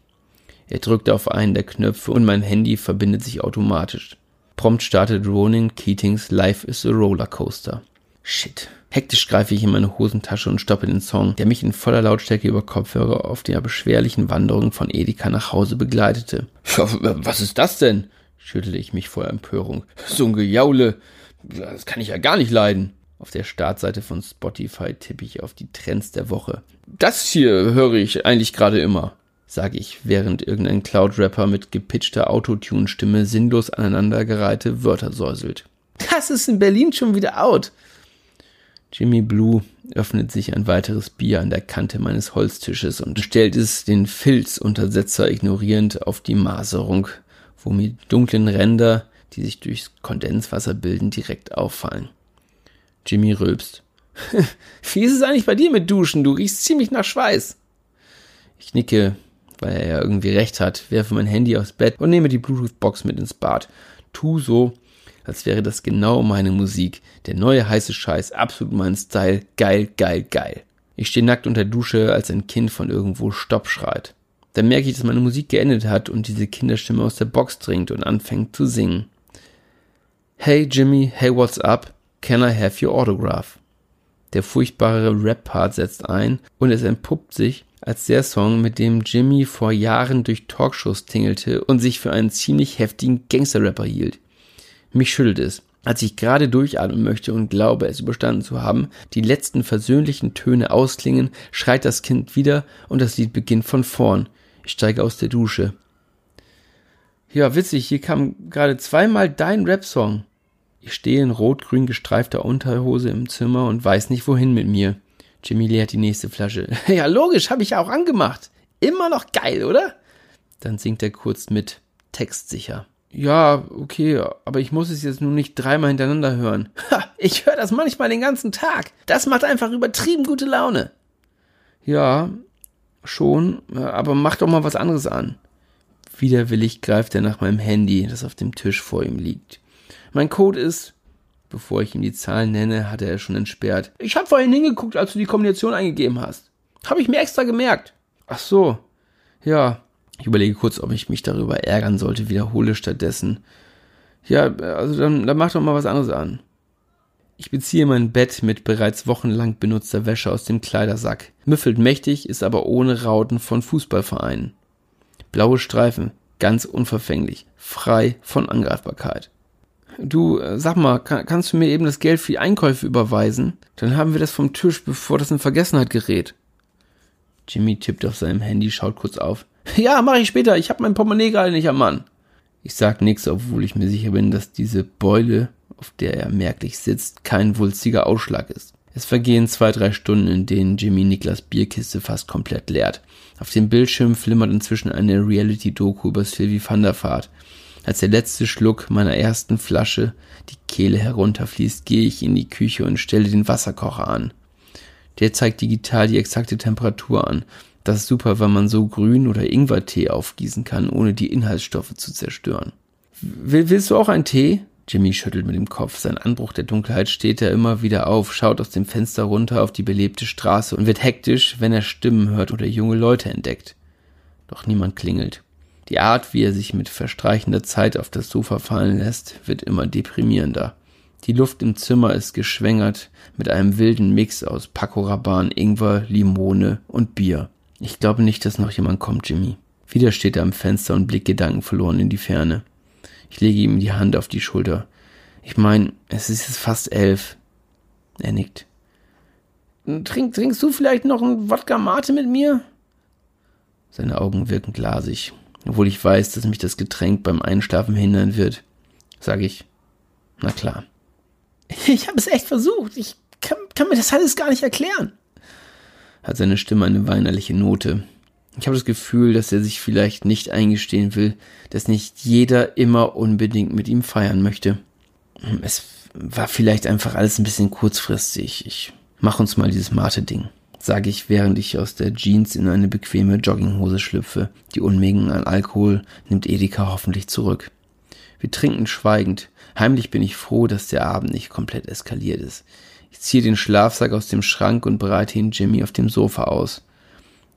Er drückt auf einen der Knöpfe und mein Handy verbindet sich automatisch. Prompt startet Ronin Keatings Life is a Rollercoaster. Shit. Hektisch greife ich in meine Hosentasche und stoppe den Song, der mich in voller Lautstärke über Kopfhörer auf der beschwerlichen Wanderung von Edeka nach Hause begleitete. Was ist das denn? schüttelte ich mich vor Empörung. So ein Gejaule. Das kann ich ja gar nicht leiden. Auf der Startseite von Spotify tippe ich auf die Trends der Woche. Das hier höre ich eigentlich gerade immer sage ich, während irgendein Cloud-Rapper mit gepitchter Autotune-Stimme sinnlos aneinandergereihte Wörter säuselt. Das ist in Berlin schon wieder out. Jimmy Blue öffnet sich ein weiteres Bier an der Kante meines Holztisches und stellt es den Filzuntersetzer ignorierend auf die Maserung, wo mir dunklen Ränder, die sich durchs Kondenswasser bilden, direkt auffallen. Jimmy rülpst. Wie ist es eigentlich bei dir mit Duschen? Du riechst ziemlich nach Schweiß. Ich nicke, weil er ja irgendwie recht hat, werfe mein Handy aufs Bett und nehme die Bluetooth-Box mit ins Bad. Tu so, als wäre das genau meine Musik. Der neue heiße Scheiß, absolut mein Style. Geil, geil, geil. Ich stehe nackt unter der Dusche, als ein Kind von irgendwo Stopp schreit. Dann merke ich, dass meine Musik geendet hat und diese Kinderstimme aus der Box dringt und anfängt zu singen. Hey Jimmy, hey what's up? Can I have your autograph? Der furchtbare Rap-Part setzt ein und es entpuppt sich als der Song, mit dem Jimmy vor Jahren durch Talkshows tingelte und sich für einen ziemlich heftigen Gangster-Rapper hielt. Mich schüttelt es, als ich gerade durchatmen möchte und glaube, es überstanden zu haben, die letzten versöhnlichen Töne ausklingen, schreit das Kind wieder und das Lied beginnt von vorn. Ich steige aus der Dusche. Ja, witzig, hier kam gerade zweimal dein Rap-Song. Ich stehe in rot-grün gestreifter Unterhose im Zimmer und weiß nicht wohin mit mir. Jimmy leert die nächste Flasche. ja, logisch, habe ich ja auch angemacht. Immer noch geil, oder? Dann singt er kurz mit, textsicher. Ja, okay, aber ich muss es jetzt nur nicht dreimal hintereinander hören. Ha, ich höre das manchmal den ganzen Tag. Das macht einfach übertrieben gute Laune. Ja, schon, aber mach doch mal was anderes an. Widerwillig greift er nach meinem Handy, das auf dem Tisch vor ihm liegt. Mein Code ist Bevor ich ihm die Zahlen nenne, hatte er schon entsperrt. Ich habe vorhin hingeguckt, als du die Kombination eingegeben hast. Habe ich mir extra gemerkt. Ach so. Ja. Ich überlege kurz, ob ich mich darüber ärgern sollte, wiederhole stattdessen. Ja, also dann, dann mach doch mal was anderes an. Ich beziehe mein Bett mit bereits wochenlang benutzter Wäsche aus dem Kleidersack. Müffelt mächtig, ist aber ohne Rauten von Fußballvereinen. Blaue Streifen, ganz unverfänglich, frei von Angreifbarkeit. Du, äh, sag mal, kann, kannst du mir eben das Geld für die Einkäufe überweisen? Dann haben wir das vom Tisch, bevor das in Vergessenheit gerät. Jimmy tippt auf seinem Handy, schaut kurz auf. Ja, mach ich später. Ich hab mein Portemonnaie gerade nicht am Mann. Ich sag nichts, obwohl ich mir sicher bin, dass diese Beule, auf der er merklich sitzt, kein wulstiger Ausschlag ist. Es vergehen zwei, drei Stunden, in denen Jimmy Niklas Bierkiste fast komplett leert. Auf dem Bildschirm flimmert inzwischen eine Reality-Doku über Sylvie van der Vaart. Als der letzte Schluck meiner ersten Flasche die Kehle herunterfließt, gehe ich in die Küche und stelle den Wasserkocher an. Der zeigt digital die exakte Temperatur an. Das ist super, weil man so Grün- oder Ingwertee aufgießen kann, ohne die Inhaltsstoffe zu zerstören. Willst du auch einen Tee? Jimmy schüttelt mit dem Kopf. Sein Anbruch der Dunkelheit steht er immer wieder auf, schaut aus dem Fenster runter auf die belebte Straße und wird hektisch, wenn er Stimmen hört oder junge Leute entdeckt. Doch niemand klingelt. Die Art, wie er sich mit verstreichender Zeit auf das Sofa fallen lässt, wird immer deprimierender. Die Luft im Zimmer ist geschwängert mit einem wilden Mix aus Paco Rabanne, Ingwer, Limone und Bier. Ich glaube nicht, dass noch jemand kommt, Jimmy. Wieder steht er am Fenster und blickt gedankenverloren in die Ferne. Ich lege ihm die Hand auf die Schulter. Ich meine, es ist jetzt fast elf. Er nickt. Trink, trinkst du vielleicht noch ein Wodka Mate mit mir? Seine Augen wirken glasig obwohl ich weiß, dass mich das Getränk beim Einschlafen hindern wird, sage ich, Na klar. Ich habe es echt versucht. Ich kann, kann mir das alles gar nicht erklären. Hat seine Stimme eine weinerliche Note. Ich habe das Gefühl, dass er sich vielleicht nicht eingestehen will, dass nicht jeder immer unbedingt mit ihm feiern möchte. Es war vielleicht einfach alles ein bisschen kurzfristig. Ich mach uns mal dieses Mate-Ding, sage ich, während ich aus der Jeans in eine bequeme Jogginghose schlüpfe. Die Unmengen an Alkohol nimmt Edeka hoffentlich zurück. Wir trinken schweigend. Heimlich bin ich froh, dass der Abend nicht komplett eskaliert ist. Ich ziehe den Schlafsack aus dem Schrank und bereite ihn Jimmy auf dem Sofa aus.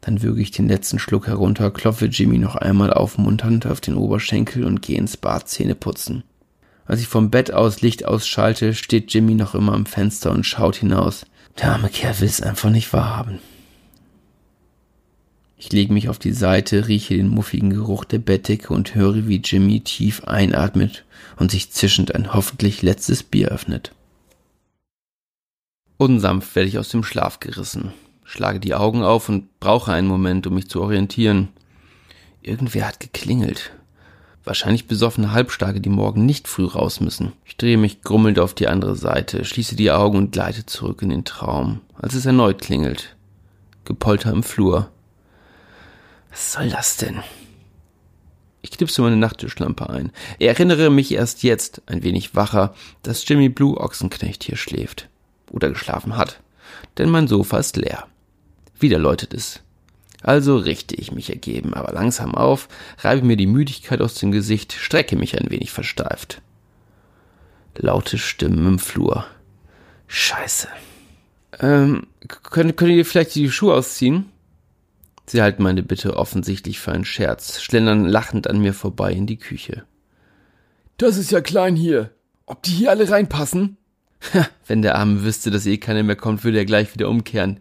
Dann würge ich den letzten Schluck herunter, klopfe Jimmy noch einmal aufmunternd auf den Oberschenkel und gehe ins Bad Zähne putzen. Als ich vom Bett aus Licht ausschalte, steht Jimmy noch immer am Fenster und schaut hinaus. Der arme Kerl will es einfach nicht wahrhaben. Ich lege mich auf die Seite, rieche den muffigen Geruch der Bettdecke und höre, wie Jimmy tief einatmet und sich zischend ein hoffentlich letztes Bier öffnet. Unsanft werde ich aus dem Schlaf gerissen, schlage die Augen auf und brauche einen Moment, um mich zu orientieren. Irgendwer hat geklingelt. Wahrscheinlich besoffene Halbstarke, die morgen nicht früh raus müssen. Ich drehe mich grummelnd auf die andere Seite, schließe die Augen und gleite zurück in den Traum, als es erneut klingelt. Gepolter im Flur. Was soll das denn? Ich knipse meine Nachttischlampe ein. Ich erinnere mich erst jetzt, ein wenig wacher, dass Jimmy Blue Ochsenknecht hier schläft. Oder geschlafen hat. Denn mein Sofa ist leer. Wieder läutet es. Also richte ich mich ergeben, aber langsam auf, reibe mir die Müdigkeit aus dem Gesicht, strecke mich ein wenig versteift. Laute Stimmen im Flur. Scheiße. Ähm, könnt, könnt ihr vielleicht die Schuhe ausziehen? Sie halten meine Bitte offensichtlich für einen Scherz, schlendern lachend an mir vorbei in die Küche. Das ist ja klein hier. Ob die hier alle reinpassen? Wenn der Arme wüsste, dass eh keiner mehr kommt, würde er gleich wieder umkehren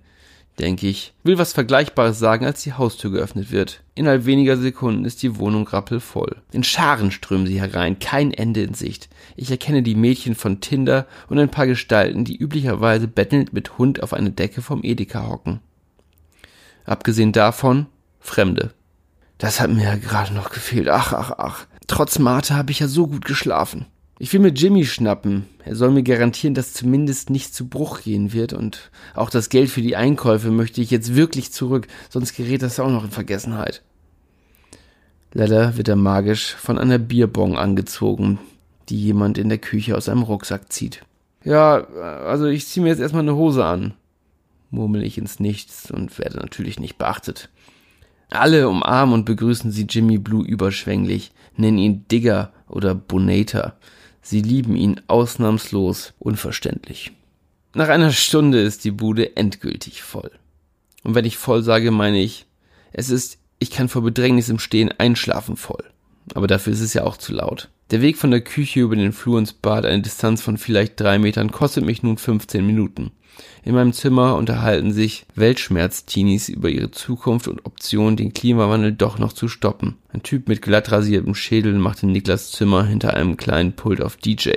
denke ich, will was Vergleichbares sagen, als die Haustür geöffnet wird. Innerhalb weniger Sekunden ist die Wohnung rappelvoll. In Scharen strömen sie herein, kein Ende in Sicht. Ich erkenne die Mädchen von Tinder und ein paar Gestalten, die üblicherweise bettelnd mit Hund auf eine Decke vom Edeka hocken. Abgesehen davon, Fremde. Das hat mir ja gerade noch gefehlt. Ach, ach, ach. Trotz Mate habe ich ja so gut geschlafen. Ich will mir Jimmy schnappen. Er soll mir garantieren, dass zumindest nicht zu Bruch gehen wird und auch das Geld für die Einkäufe möchte ich jetzt wirklich zurück, sonst gerät das auch noch in Vergessenheit. Leider wird er magisch von einer Bierbong angezogen, die jemand in der Küche aus einem Rucksack zieht. Ja, also ich ziehe mir jetzt erstmal eine Hose an, murmel ich ins Nichts und werde natürlich nicht beachtet. Alle umarmen und begrüßen sie Jimmy Blue überschwänglich, nennen ihn Digger oder Bonator. Sie lieben ihn ausnahmslos unverständlich. Nach einer Stunde ist die Bude endgültig voll. Und wenn ich voll sage, meine ich, es ist, ich kann vor Bedrängnis im Stehen einschlafen voll. Aber dafür ist es ja auch zu laut. Der Weg von der Küche über den Flur ins Bad, eine Distanz von vielleicht drei Metern, kostet mich nun 15 Minuten. In meinem Zimmer unterhalten sich Weltschmerz-Teenies über ihre Zukunft und Optionen, den Klimawandel doch noch zu stoppen. Ein Typ mit glatt rasiertem Schädel macht in Niklas Zimmer hinter einem kleinen Pult auf DJ.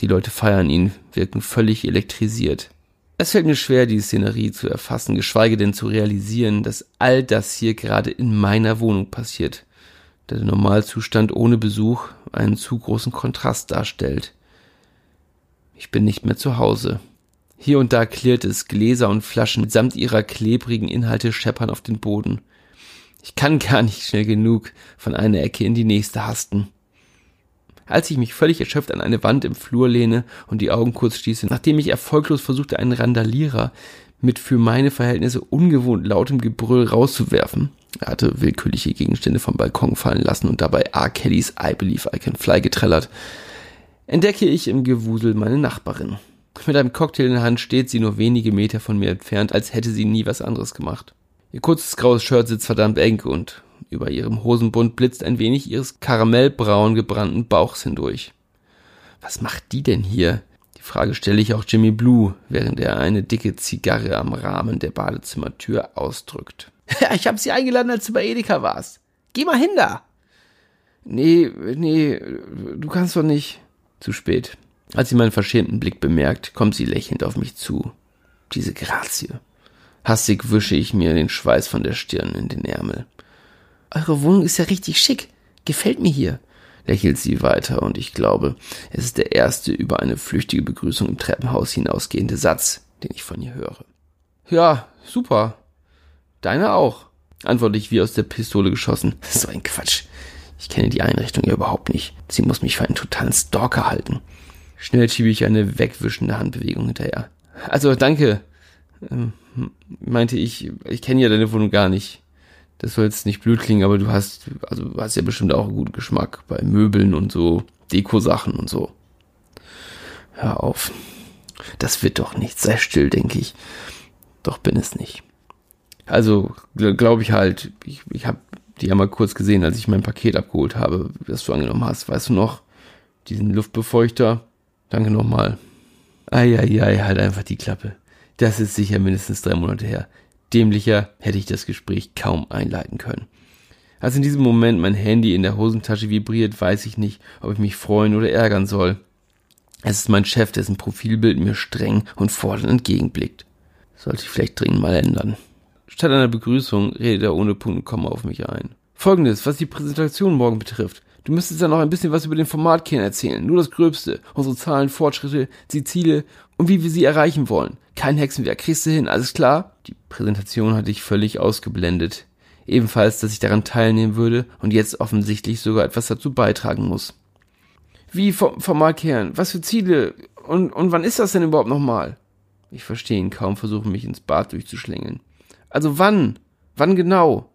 Die Leute feiern ihn, wirken völlig elektrisiert. Es fällt mir schwer, die Szenerie zu erfassen, geschweige denn zu realisieren, dass all das hier gerade in meiner Wohnung passiert, der Normalzustand ohne Besuch einen zu großen Kontrast darstellt. Ich bin nicht mehr zu Hause. Hier und da klirrt es, Gläser und Flaschen samt ihrer klebrigen Inhalte scheppern auf den Boden. Ich kann gar nicht schnell genug von einer Ecke in die nächste hasten. Als ich mich völlig erschöpft an eine Wand im Flur lehne und die Augen kurz schließe, nachdem ich erfolglos versuchte, einen Randalierer mit für meine Verhältnisse ungewohnt lautem Gebrüll rauszuwerfen, er hatte willkürliche Gegenstände vom Balkon fallen lassen und dabei R. Kellys I Believe I Can Fly getrellert, entdecke ich im Gewusel meine Nachbarin. Mit einem Cocktail in der Hand steht sie nur wenige Meter von mir entfernt, als hätte sie nie was anderes gemacht. Ihr kurzes graues Shirt sitzt verdammt eng und über ihrem Hosenbund blitzt ein wenig ihres karamellbraun gebrannten Bauchs hindurch. Was macht die denn hier? Die Frage stelle ich auch Jimmy Blue, während er eine dicke Zigarre am Rahmen der Badezimmertür ausdrückt. ich hab sie eingeladen, als du bei Edeka warst. Geh mal hin da. Nee, nee, du kannst doch nicht. Zu spät. Als sie meinen verschämten Blick bemerkt, kommt sie lächelnd auf mich zu. Diese Grazie. Hastig wische ich mir den Schweiß von der Stirn in den Ärmel. Eure Wohnung ist ja richtig schick. Gefällt mir hier. lächelt sie weiter und ich glaube, es ist der erste über eine flüchtige Begrüßung im Treppenhaus hinausgehende Satz, den ich von ihr höre. Ja, super. Deine auch, antworte ich wie aus der Pistole geschossen. So ein Quatsch. Ich kenne die Einrichtung ja überhaupt nicht. Sie muss mich für einen totalen Stalker halten. Schnell schiebe ich eine wegwischende Handbewegung hinterher. Also danke, ähm, meinte ich, ich kenne ja deine Wohnung gar nicht. Das soll jetzt nicht blöd klingen, aber du hast, also hast ja bestimmt auch einen guten Geschmack bei Möbeln und so, Dekosachen und so. Hör auf. Das wird doch nicht. Sei still, denke ich. Doch bin es nicht. Also, glaube ich halt, ich, ich habe die ja mal kurz gesehen, als ich mein Paket abgeholt habe, das du angenommen hast. Weißt du noch? Diesen Luftbefeuchter. Danke nochmal. Eieiei, halt einfach die Klappe. Das ist sicher mindestens drei Monate her. Dämlicher hätte ich das Gespräch kaum einleiten können. Als in diesem Moment mein Handy in der Hosentasche vibriert, weiß ich nicht, ob ich mich freuen oder ärgern soll. Es ist mein Chef, dessen Profilbild mir streng und fordernd entgegenblickt. Sollte ich vielleicht dringend mal ändern. Statt einer Begrüßung redet er ohne Punkt und Komma auf mich ein. Folgendes, was die Präsentation morgen betrifft. Du müsstest ja noch ein bisschen was über den Formatkern erzählen. Nur das Gröbste. Unsere Zahlen, Fortschritte, die Ziele und wie wir sie erreichen wollen. Kein Hexenwerk. Kriegst du hin, alles klar? Die Präsentation hatte ich völlig ausgeblendet. Ebenfalls, dass ich daran teilnehmen würde und jetzt offensichtlich sogar etwas dazu beitragen muss. Wie Formatkern? Was für Ziele? Und, und wann ist das denn überhaupt nochmal? Ich verstehe ihn kaum, versuche mich ins Bad durchzuschlängeln. Also wann? Wann genau?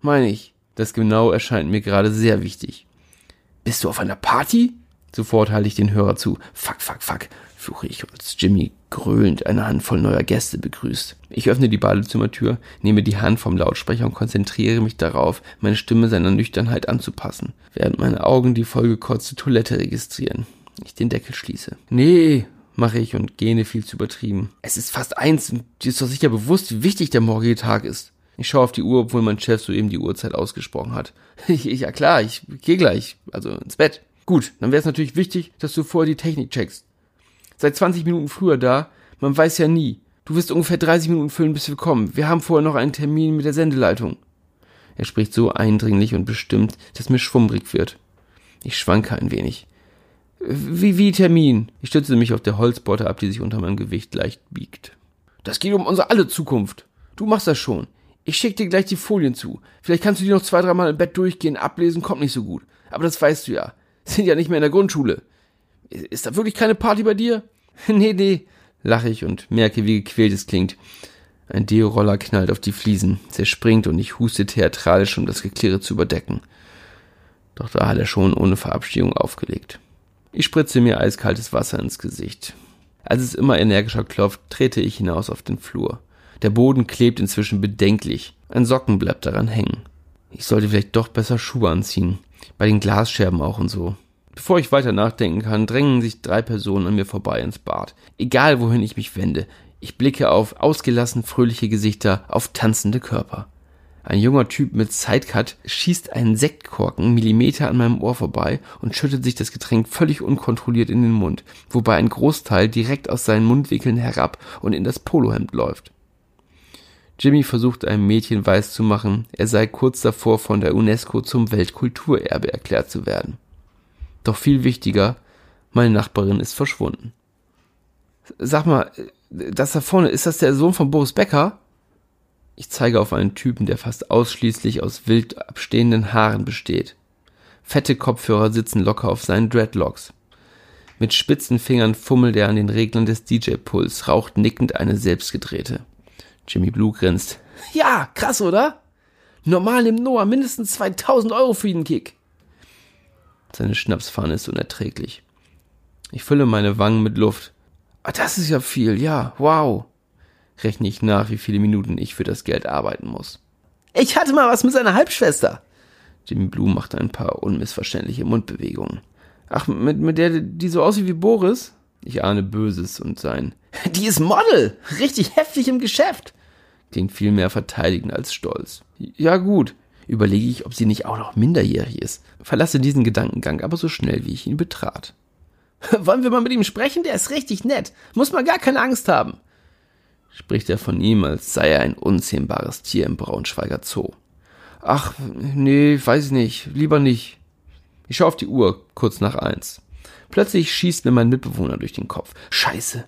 Meine ich. Das genau erscheint mir gerade sehr wichtig. Bist du auf einer Party? Sofort halte ich den Hörer zu. Fuck, fuck, fuck, fluche ich, als Jimmy gröhlend eine Handvoll neuer Gäste begrüßt. Ich öffne die Badezimmertür, nehme die Hand vom Lautsprecher und konzentriere mich darauf, meine Stimme seiner Nüchternheit anzupassen, während meine Augen die vollgekotzte Toilette registrieren. Ich den Deckel schließe. Nee, mache ich und gähne viel zu übertrieben. Es ist fast eins und dir ist doch sicher bewusst, wie wichtig der morgige Tag ist. Ich schaue auf die Uhr, obwohl mein Chef soeben die Uhrzeit ausgesprochen hat. ja klar, ich gehe gleich, also ins Bett. Gut, dann wäre es natürlich wichtig, dass du vorher die Technik checkst. Seit 20 Minuten früher da, man weiß ja nie. Du wirst ungefähr 30 Minuten füllen, bis wir kommen. Wir haben vorher noch einen Termin mit der Sendeleitung. Er spricht so eindringlich und bestimmt, dass mir schwummrig wird. Ich schwanke ein wenig. Wie, wie Termin? Ich stütze mich auf der Holzbotte ab, die sich unter meinem Gewicht leicht biegt. Das geht um unsere alle Zukunft. Du machst das schon. Ich schick dir gleich die Folien zu. Vielleicht kannst du die noch zwei, dreimal im Bett durchgehen, ablesen, kommt nicht so gut. Aber das weißt du ja. Sind ja nicht mehr in der Grundschule. Ist da wirklich keine Party bei dir? nee, nee, lache ich und merke, wie gequält es klingt. Ein Deo-Roller knallt auf die Fliesen, zerspringt und ich huste theatralisch, um das Geklirre zu überdecken. Doch da hat er schon ohne Verabschiedung aufgelegt. Ich spritze mir eiskaltes Wasser ins Gesicht. Als es immer energischer klopft, trete ich hinaus auf den Flur. Der Boden klebt inzwischen bedenklich. Ein Socken bleibt daran hängen. Ich sollte vielleicht doch besser Schuhe anziehen. Bei den Glasscherben auch und so. Bevor ich weiter nachdenken kann, drängen sich drei Personen an mir vorbei ins Bad. Egal wohin ich mich wende, ich blicke auf ausgelassen fröhliche Gesichter, auf tanzende Körper. Ein junger Typ mit Sidecut schießt einen Sektkorken Millimeter an meinem Ohr vorbei und schüttet sich das Getränk völlig unkontrolliert in den Mund, wobei ein Großteil direkt aus seinen Mundwinkeln herab und in das Polohemd läuft. Jimmy versucht einem Mädchen weiszumachen, er sei kurz davor von der UNESCO zum Weltkulturerbe erklärt zu werden. Doch viel wichtiger, meine Nachbarin ist verschwunden. Sag mal, das da vorne, ist das der Sohn von Boris Becker? Ich zeige auf einen Typen, der fast ausschließlich aus wild abstehenden Haaren besteht. Fette Kopfhörer sitzen locker auf seinen Dreadlocks. Mit spitzen Fingern fummelt er an den Reglern des DJ-Puls, raucht nickend eine selbstgedrehte. Jimmy Blue grinst. Ja, krass, oder? Normal nimmt Noah mindestens 2000 Euro für jeden Kick. Seine Schnapsfahne ist unerträglich. Ich fülle meine Wangen mit Luft. Ah, das ist ja viel, ja, wow. Rechne ich nach, wie viele Minuten ich für das Geld arbeiten muss. Ich hatte mal was mit seiner Halbschwester. Jimmy Blue macht ein paar unmissverständliche Mundbewegungen. Ach, mit, mit der, die so aussieht wie Boris? Ich ahne Böses und sein. Die ist Model! Richtig heftig im Geschäft! klingt viel mehr verteidigend als stolz. Ja gut, überlege ich, ob sie nicht auch noch minderjährig ist. Verlasse diesen Gedankengang aber so schnell, wie ich ihn betrat. Wollen wir mal mit ihm sprechen? Der ist richtig nett. Muss man gar keine Angst haben. Spricht er von ihm, als sei er ein unzähmbares Tier im Braunschweiger Zoo. Ach, nee, weiß nicht, lieber nicht. Ich schaue auf die Uhr, kurz nach eins. Plötzlich schießt mir mein Mitbewohner durch den Kopf. Scheiße.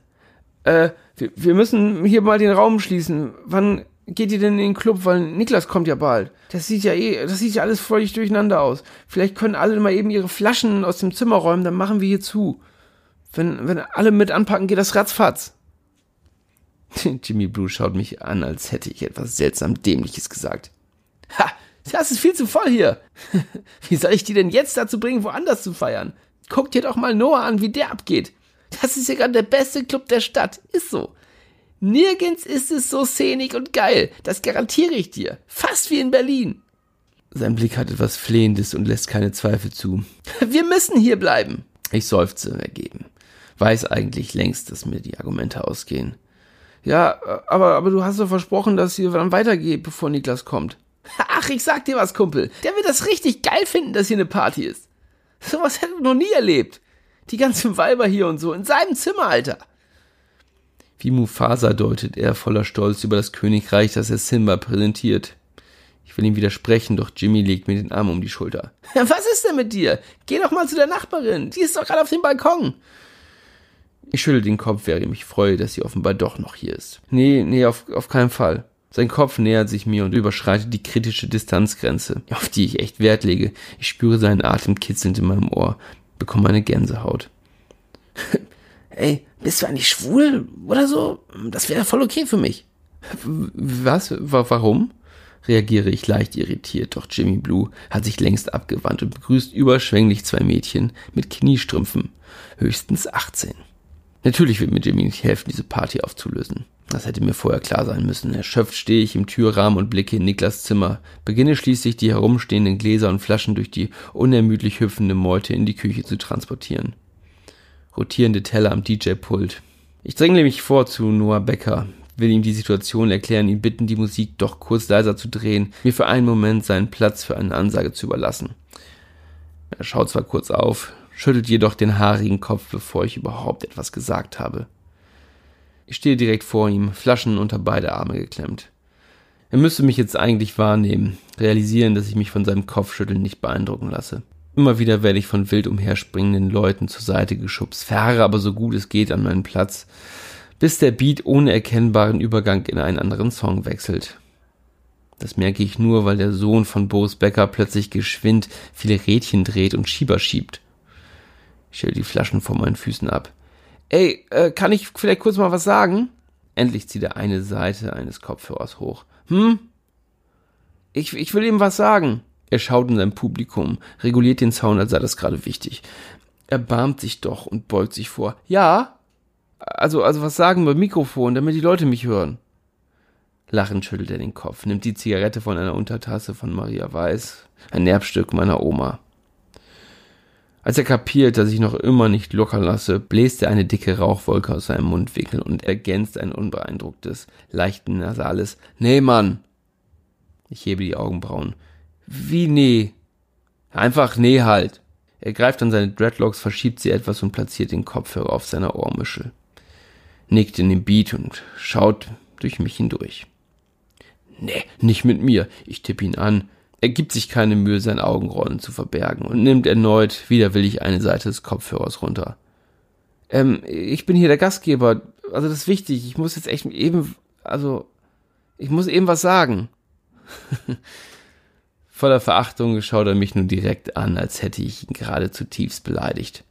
Äh, wir, wir müssen hier mal den Raum schließen. Wann geht ihr denn in den Club? Weil Niklas kommt ja bald. Das sieht ja eh, das sieht ja alles völlig durcheinander aus. Vielleicht können alle mal eben ihre Flaschen aus dem Zimmer räumen, dann machen wir hier zu. Wenn, wenn alle mit anpacken, geht das ratzfatz. Jimmy Blue schaut mich an, als hätte ich etwas seltsam Dämliches gesagt. Ha! Das ist viel zu voll hier. Wie soll ich die denn jetzt dazu bringen, woanders zu feiern? Guck dir doch mal Noah an, wie der abgeht. Das ist ja gerade der beste Club der Stadt. Ist so. Nirgends ist es so szenig und geil. Das garantiere ich dir. Fast wie in Berlin. Sein Blick hat etwas Flehendes und lässt keine Zweifel zu. Wir müssen hier bleiben. Ich seufze ergeben. Weiß eigentlich längst, dass mir die Argumente ausgehen. Ja, aber, aber du hast doch versprochen, dass hier dann weitergeht, bevor Niklas kommt. Ach, ich sag dir was, Kumpel. Der wird das richtig geil finden, dass hier eine Party ist. Sowas hätte er noch nie erlebt. Die ganzen Weiber hier und so, in seinem Zimmer, Alter. Wie Mufasa deutet er voller Stolz über das Königreich, das er Simba präsentiert. Ich will ihm widersprechen, doch Jimmy legt mir den Arm um die Schulter. Was ist denn mit dir? Geh doch mal zu der Nachbarin. Die ist doch gerade auf dem Balkon. Ich schüttel den Kopf, während ich mich freue, dass sie offenbar doch noch hier ist. Nee, nee, auf, auf keinen Fall. Sein Kopf nähert sich mir und überschreitet die kritische Distanzgrenze, auf die ich echt Wert lege. Ich spüre seinen Atem kitzelnd in meinem Ohr, bekomme eine Gänsehaut. Ey, bist du eigentlich schwul oder so? Das wäre voll okay für mich. Was? Warum? reagiere ich leicht irritiert, doch Jimmy Blue hat sich längst abgewandt und begrüßt überschwänglich zwei Mädchen mit Kniestrümpfen, höchstens 18. Natürlich wird mir Jimmy nicht helfen, diese Party aufzulösen. Das hätte mir vorher klar sein müssen. Erschöpft stehe ich im Türrahmen und blicke in Niklas Zimmer, beginne schließlich die herumstehenden Gläser und Flaschen durch die unermüdlich hüpfende Meute in die Küche zu transportieren. Rotierende Teller am DJ-Pult. Ich dränge mich vor zu Noah Becker, will ihm die Situation erklären, ihn bitten, die Musik doch kurz leiser zu drehen, mir für einen Moment seinen Platz für eine Ansage zu überlassen. Er schaut zwar kurz auf, schüttelt jedoch den haarigen Kopf, bevor ich überhaupt etwas gesagt habe. Ich stehe direkt vor ihm, Flaschen unter beide Arme geklemmt. Er müsste mich jetzt eigentlich wahrnehmen, realisieren, dass ich mich von seinem Kopfschütteln nicht beeindrucken lasse. Immer wieder werde ich von wild umherspringenden Leuten zur Seite geschubst, fahre aber so gut es geht an meinen Platz, bis der Beat ohne erkennbaren Übergang in einen anderen Song wechselt. Das merke ich nur, weil der Sohn von Boris Becker plötzlich geschwind viele Rädchen dreht und Schieber schiebt. Ich stelle die Flaschen vor meinen Füßen ab. Ey, äh, kann ich vielleicht kurz mal was sagen? Endlich zieht er eine Seite eines Kopfhörers hoch. Hm? Ich, ich will ihm was sagen. Er schaut in sein Publikum, reguliert den Sound, als sei das gerade wichtig. Er barmt sich doch und beugt sich vor. Ja? Also, also was sagen wir Mikrofon, damit die Leute mich hören? Lachend schüttelt er den Kopf, nimmt die Zigarette von einer Untertasse von Maria Weiß, ein Erbstück meiner Oma. Als er kapiert, dass ich noch immer nicht locker lasse, bläst er eine dicke Rauchwolke aus seinem Mundwinkel und ergänzt ein unbeeindrucktes, leicht nasales Nee, Mann. Ich hebe die Augenbrauen. Wie nee? Einfach nee halt. Er greift an seine Dreadlocks, verschiebt sie etwas und platziert den Kopfhörer auf seiner Ohrmuschel. Nickt in den Beat und schaut durch mich hindurch. Nee, nicht mit mir. Ich tippe ihn an. Er gibt sich keine Mühe, sein Augenrollen zu verbergen und nimmt erneut widerwillig eine Seite des Kopfhörers runter. Ähm, ich bin hier der Gastgeber. Also das ist wichtig. Ich muss jetzt echt eben, also, ich muss eben was sagen. Voller Verachtung schaut er mich nun direkt an, als hätte ich ihn gerade zutiefst beleidigt.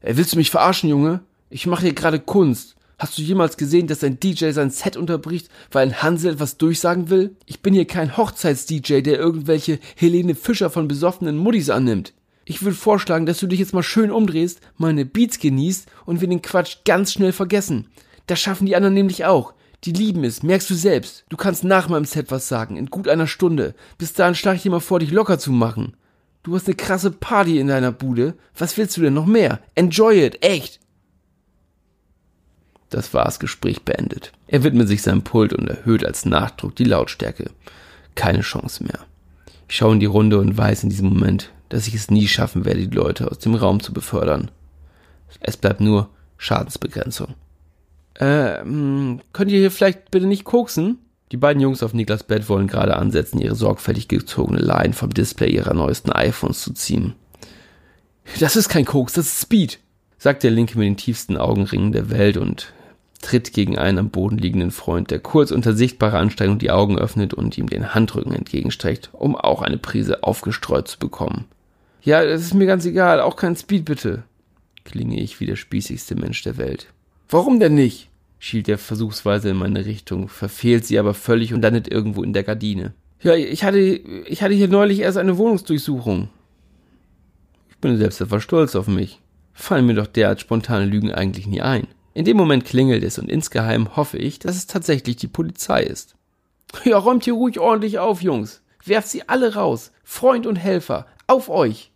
Ey, willst du mich verarschen, Junge? Ich mache hier gerade Kunst. Hast du jemals gesehen, dass ein DJ sein Set unterbricht, weil ein Hansel etwas durchsagen will? Ich bin hier kein Hochzeits-DJ, der irgendwelche Helene Fischer von besoffenen Muddis annimmt. Ich würde vorschlagen, dass du dich jetzt mal schön umdrehst, meine Beats genießt und wir den Quatsch ganz schnell vergessen. Das schaffen die anderen nämlich auch. Die lieben es, merkst du selbst. Du kannst nach meinem Set was sagen, in gut einer Stunde. Bis dahin schlage ich dir mal vor, dich locker zu machen. Du hast eine krasse Party in deiner Bude. Was willst du denn noch mehr? Enjoy it, echt. Das war das Gespräch beendet. Er widmet sich seinem Pult und erhöht als Nachdruck die Lautstärke. Keine Chance mehr. Ich schaue in die Runde und weiß in diesem Moment, dass ich es nie schaffen werde, die Leute aus dem Raum zu befördern. Es bleibt nur Schadensbegrenzung. Ähm, könnt ihr hier vielleicht bitte nicht koksen? Die beiden Jungs auf Niklas Bett wollen gerade ansetzen, ihre sorgfältig gezogene Line vom Display ihrer neuesten iPhones zu ziehen. Das ist kein Koks, das ist Speed, sagt der Linke mit den tiefsten Augenringen der Welt und tritt gegen einen am Boden liegenden Freund, der kurz unter sichtbarer Anstrengung die Augen öffnet und ihm den Handrücken entgegenstreckt, um auch eine Prise aufgestreut zu bekommen. Ja, das ist mir ganz egal, auch kein Speed bitte, klinge ich wie der spießigste Mensch der Welt. Warum denn nicht? schielt er versuchsweise in meine Richtung, verfehlt sie aber völlig und landet irgendwo in der Gardine. Ja, ich hatte, ich hatte hier neulich erst eine Wohnungsdurchsuchung. Ich bin selbst etwas stolz auf mich. Fallen mir doch derart spontane Lügen eigentlich nie ein. In dem Moment klingelt es und insgeheim hoffe ich, dass es tatsächlich die Polizei ist. Ja, räumt hier ruhig ordentlich auf, Jungs. Werft sie alle raus. Freund und Helfer. Auf euch.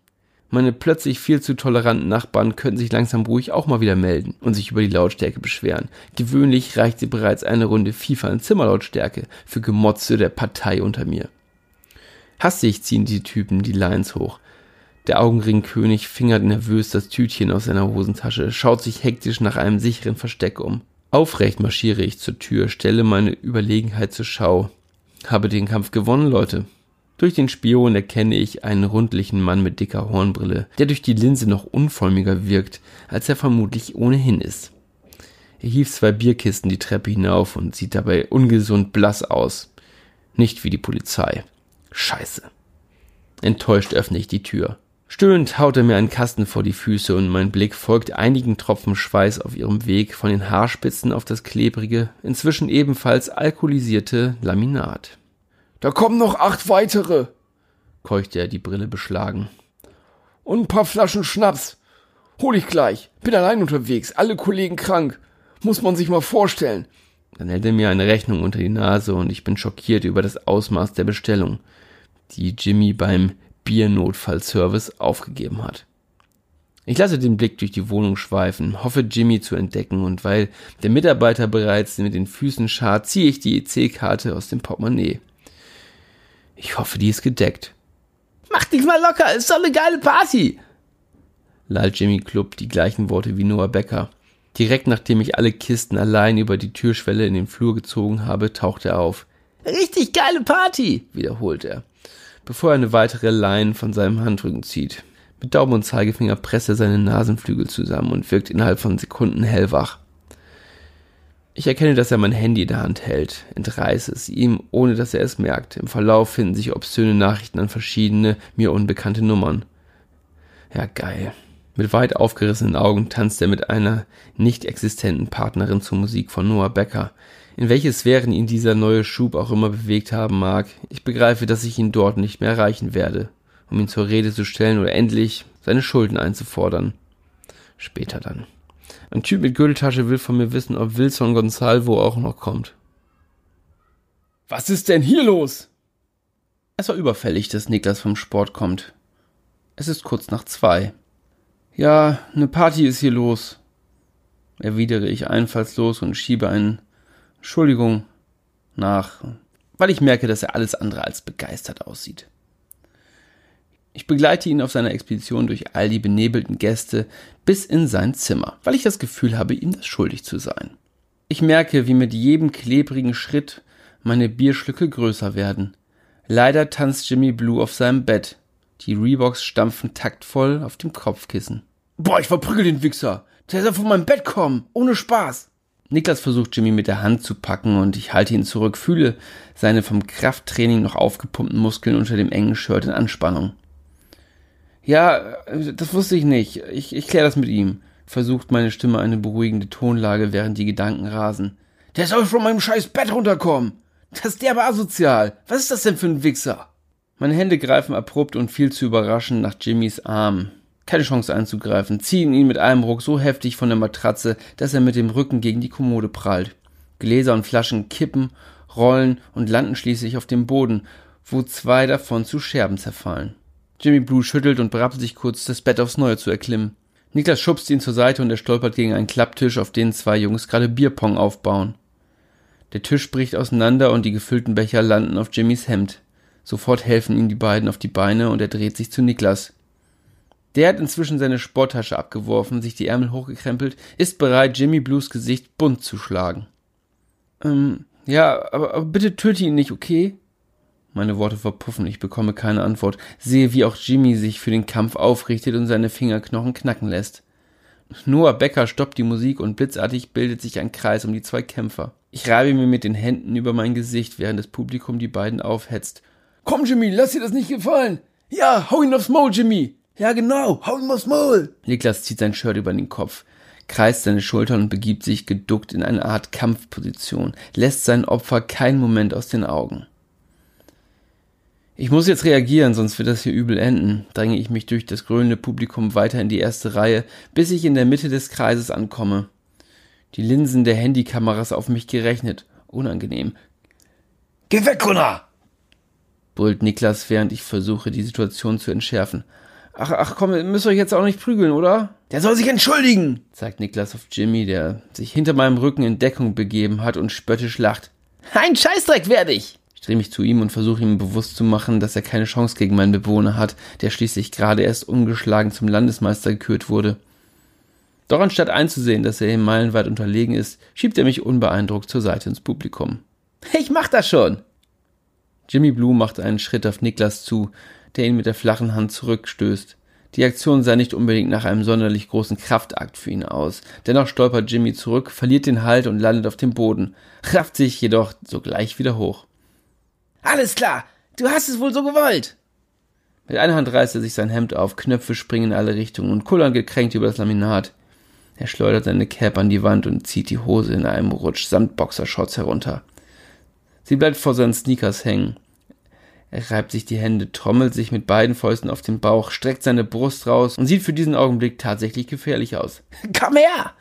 Meine plötzlich viel zu toleranten Nachbarn könnten sich langsam ruhig auch mal wieder melden und sich über die Lautstärke beschweren. Gewöhnlich reicht sie bereits eine Runde FIFA in Zimmerlautstärke für Gemotze der Partei unter mir. Hastig ziehen die Typen die Lines hoch. Der Augenringkönig fingert nervös das Tütchen aus seiner Hosentasche, schaut sich hektisch nach einem sicheren Versteck um. Aufrecht marschiere ich zur Tür, stelle meine Überlegenheit zur Schau. Habe den Kampf gewonnen, Leute. Durch den Spion erkenne ich einen rundlichen Mann mit dicker Hornbrille, der durch die Linse noch unförmiger wirkt, als er vermutlich ohnehin ist. Er hieft zwei Bierkisten die Treppe hinauf und sieht dabei ungesund blass aus. Nicht wie die Polizei. Scheiße. Enttäuscht öffne ich die Tür. Stöhnend haut er mir einen Kasten vor die Füße und mein Blick folgt einigen Tropfen Schweiß auf ihrem Weg von den Haarspitzen auf das klebrige, inzwischen ebenfalls alkoholisierte Laminat. Da kommen noch acht weitere, keuchte er die Brille beschlagen. Und ein paar Flaschen Schnaps. Hol ich gleich. Bin allein unterwegs, alle Kollegen krank. Muss man sich mal vorstellen. Dann hält er mir eine Rechnung unter die Nase und ich bin schockiert über das Ausmaß der Bestellung, die Jimmy beim Biernotfallservice aufgegeben hat. Ich lasse den Blick durch die Wohnung schweifen, hoffe Jimmy zu entdecken und weil der Mitarbeiter bereits mit den Füßen schart, ziehe ich die EC-Karte aus dem Portemonnaie. Ich hoffe, die ist gedeckt. Mach dich mal locker, ist doch eine geile Party! lallt Jimmy Club die gleichen Worte wie Noah Becker. Direkt nachdem ich alle Kisten allein über die Türschwelle in den Flur gezogen habe, taucht er auf. Richtig geile Party, wiederholt er bevor er eine weitere Line von seinem Handrücken zieht. Mit Daumen und Zeigefinger presst er seine Nasenflügel zusammen und wirkt innerhalb von Sekunden hellwach. Ich erkenne, dass er mein Handy in der Hand hält, entreiße es ihm, ohne dass er es merkt. Im Verlauf finden sich obszöne Nachrichten an verschiedene, mir unbekannte Nummern. Ja, geil. Mit weit aufgerissenen Augen tanzt er mit einer nicht existenten Partnerin zur Musik von Noah Becker, in welche Sphären ihn dieser neue Schub auch immer bewegt haben mag, ich begreife, dass ich ihn dort nicht mehr erreichen werde, um ihn zur Rede zu stellen oder endlich seine Schulden einzufordern. Später dann. Ein Typ mit Gürteltasche will von mir wissen, ob Wilson Gonsalvo auch noch kommt. Was ist denn hier los? Es war überfällig, dass Niklas vom Sport kommt. Es ist kurz nach zwei. Ja, ne Party ist hier los, erwidere ich einfallslos und schiebe einen Entschuldigung nach, weil ich merke, dass er alles andere als begeistert aussieht. Ich begleite ihn auf seiner Expedition durch all die benebelten Gäste bis in sein Zimmer, weil ich das Gefühl habe, ihm das schuldig zu sein. Ich merke, wie mit jedem klebrigen Schritt meine Bierschlücke größer werden. Leider tanzt Jimmy Blue auf seinem Bett. Die Reeboks stampfen taktvoll auf dem Kopfkissen. Boah, ich verprügel den Wichser. Der soll von meinem Bett kommen. Ohne Spaß. Niklas versucht Jimmy mit der Hand zu packen und ich halte ihn zurück, fühle seine vom Krafttraining noch aufgepumpten Muskeln unter dem engen Shirt in Anspannung. Ja, das wusste ich nicht. Ich, ich kläre das mit ihm. Versucht meine Stimme eine beruhigende Tonlage, während die Gedanken rasen. Der soll von meinem scheiß Bett runterkommen. Das ist derbe asozial. Was ist das denn für ein Wichser? Meine Hände greifen abrupt und viel zu überraschend nach Jimmys Arm keine Chance einzugreifen, ziehen ihn mit einem Ruck so heftig von der Matratze, dass er mit dem Rücken gegen die Kommode prallt. Gläser und Flaschen kippen, rollen und landen schließlich auf dem Boden, wo zwei davon zu Scherben zerfallen. Jimmy Blue schüttelt und berappelt sich kurz, das Bett aufs Neue zu erklimmen. Niklas schubst ihn zur Seite und er stolpert gegen einen Klapptisch, auf den zwei Jungs gerade Bierpong aufbauen. Der Tisch bricht auseinander und die gefüllten Becher landen auf Jimmys Hemd. Sofort helfen ihm die beiden auf die Beine und er dreht sich zu Niklas. Der hat inzwischen seine Sporttasche abgeworfen, sich die Ärmel hochgekrempelt, ist bereit, Jimmy Blues Gesicht bunt zu schlagen. Ähm, ja, aber, aber bitte töte ihn nicht, okay? Meine Worte verpuffen, ich bekomme keine Antwort, sehe, wie auch Jimmy sich für den Kampf aufrichtet und seine Fingerknochen knacken lässt. Noah Becker stoppt die Musik und blitzartig bildet sich ein Kreis um die zwei Kämpfer. Ich reibe mir mit den Händen über mein Gesicht, während das Publikum die beiden aufhetzt. Komm, Jimmy, lass dir das nicht gefallen. Ja, hau ihn aufs Maul, Jimmy. Ja, genau, hau ihn aufs Maul. Niklas zieht sein Shirt über den Kopf, kreist seine Schultern und begibt sich geduckt in eine Art Kampfposition, lässt sein Opfer keinen Moment aus den Augen. Ich muss jetzt reagieren, sonst wird das hier übel enden, dränge ich mich durch das grünende Publikum weiter in die erste Reihe, bis ich in der Mitte des Kreises ankomme. Die Linsen der Handykameras auf mich gerechnet. Unangenehm. Geh weg, Gunnar! brüllt Niklas, während ich versuche, die Situation zu entschärfen. Ach, ach komm, müsst euch jetzt auch nicht prügeln, oder? Der soll sich entschuldigen, sagt Niklas auf Jimmy, der sich hinter meinem Rücken in Deckung begeben hat und spöttisch lacht. Ein Scheißdreck werde ich! Ich drehe mich zu ihm und versuche ihm bewusst zu machen, dass er keine Chance gegen meinen Bewohner hat, der schließlich gerade erst ungeschlagen zum Landesmeister gekürt wurde. Doch anstatt einzusehen, dass er ihm meilenweit unterlegen ist, schiebt er mich unbeeindruckt zur Seite ins Publikum. Ich mach das schon! Jimmy Blue macht einen Schritt auf Niklas zu, der ihn mit der flachen Hand zurückstößt. Die Aktion sah nicht unbedingt nach einem sonderlich großen Kraftakt für ihn aus. Dennoch stolpert Jimmy zurück, verliert den Halt und landet auf dem Boden, rafft sich jedoch sogleich wieder hoch. Alles klar, du hast es wohl so gewollt. Mit einer Hand reißt er sich sein Hemd auf, Knöpfe springen in alle Richtungen und kullern gekränkt über das Laminat. Er schleudert seine Cap an die Wand und zieht die Hose in einem Rutsch samt Boxershorts herunter. Sie bleibt vor seinen Sneakers hängen. Er reibt sich die Hände, trommelt sich mit beiden Fäusten auf den Bauch, streckt seine Brust raus und sieht für diesen Augenblick tatsächlich gefährlich aus. Komm her!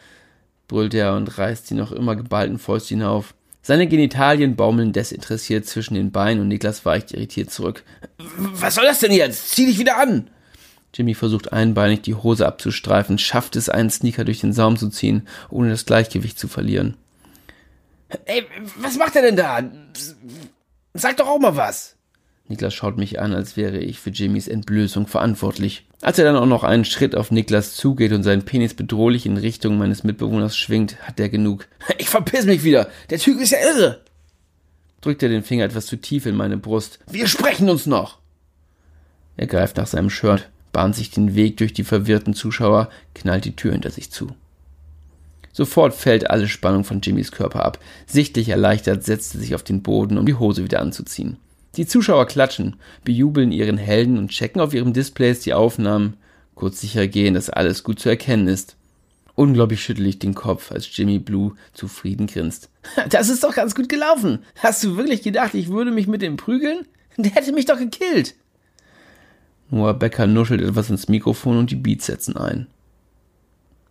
brüllt er und reißt die noch immer geballten Fäustchen auf. Seine Genitalien baumeln desinteressiert zwischen den Beinen und Niklas weicht irritiert zurück. Was soll das denn jetzt? Zieh dich wieder an! Jimmy versucht einbeinig die Hose abzustreifen, schafft es, einen Sneaker durch den Saum zu ziehen, ohne das Gleichgewicht zu verlieren. Ey, was macht er denn da? Sag doch auch mal was. Niklas schaut mich an, als wäre ich für Jimmys Entblößung verantwortlich. Als er dann auch noch einen Schritt auf Niklas zugeht und seinen Penis bedrohlich in Richtung meines Mitbewohners schwingt, hat er genug. Ich verpiss mich wieder. Der Typ ist ja irre. Drückt er den Finger etwas zu tief in meine Brust. Wir sprechen uns noch. Er greift nach seinem Shirt bahnt sich den Weg durch die verwirrten Zuschauer, knallt die Tür hinter sich zu. Sofort fällt alle Spannung von Jimmys Körper ab. Sichtlich erleichtert setzt er sich auf den Boden, um die Hose wieder anzuziehen. Die Zuschauer klatschen, bejubeln ihren Helden und checken auf ihren Displays die Aufnahmen, kurz sicher gehen, dass alles gut zu erkennen ist. Unglaublich schüttel ich den Kopf, als Jimmy Blue zufrieden grinst. Das ist doch ganz gut gelaufen. Hast du wirklich gedacht, ich würde mich mit dem prügeln? Der hätte mich doch gekillt. Noah Becker nuschelt etwas ins Mikrofon und die Beats setzen ein.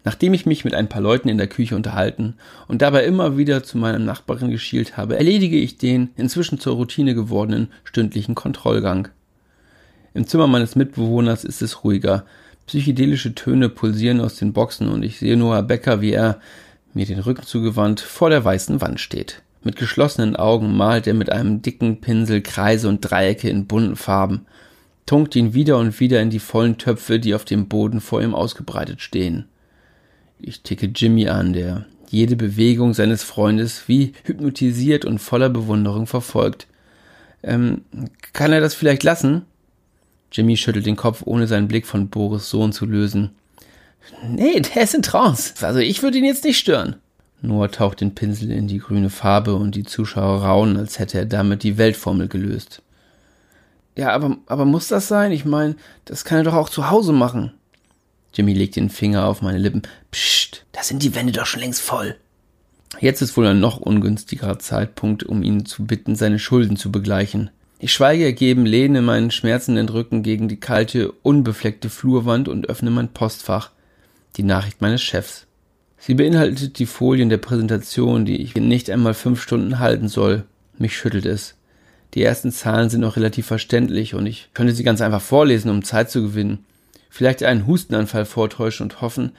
Nachdem ich mich mit ein paar Leuten in der Küche unterhalten und dabei immer wieder zu meinem Nachbarin geschielt habe, erledige ich den inzwischen zur Routine gewordenen stündlichen Kontrollgang. Im Zimmer meines Mitbewohners ist es ruhiger. Psychedelische Töne pulsieren aus den Boxen und ich sehe Noah Becker, wie er, mir den Rücken zugewandt, vor der weißen Wand steht. Mit geschlossenen Augen malt er mit einem dicken Pinsel Kreise und Dreiecke in bunten Farben tunkt ihn wieder und wieder in die vollen Töpfe, die auf dem Boden vor ihm ausgebreitet stehen. Ich ticke Jimmy an, der jede Bewegung seines Freundes wie hypnotisiert und voller Bewunderung verfolgt. Ähm, kann er das vielleicht lassen? Jimmy schüttelt den Kopf, ohne seinen Blick von Boris Sohn zu lösen. Nee, der ist in Trance. Also ich würde ihn jetzt nicht stören. Noah taucht den Pinsel in die grüne Farbe und die Zuschauer raunen, als hätte er damit die Weltformel gelöst. Ja, aber, aber muss das sein? Ich meine, das kann er doch auch zu Hause machen. Jimmy legt den Finger auf meine Lippen. Psst, da sind die Wände doch schon längst voll. Jetzt ist wohl ein noch ungünstigerer Zeitpunkt, um ihn zu bitten, seine Schulden zu begleichen. Ich schweige ergeben, lehne meinen schmerzenden Rücken gegen die kalte, unbefleckte Flurwand und öffne mein Postfach. Die Nachricht meines Chefs. Sie beinhaltet die Folien der Präsentation, die ich nicht einmal fünf Stunden halten soll. Mich schüttelt es. Die ersten Zahlen sind noch relativ verständlich und ich könnte sie ganz einfach vorlesen, um Zeit zu gewinnen. Vielleicht einen Hustenanfall vortäuschen und hoffen,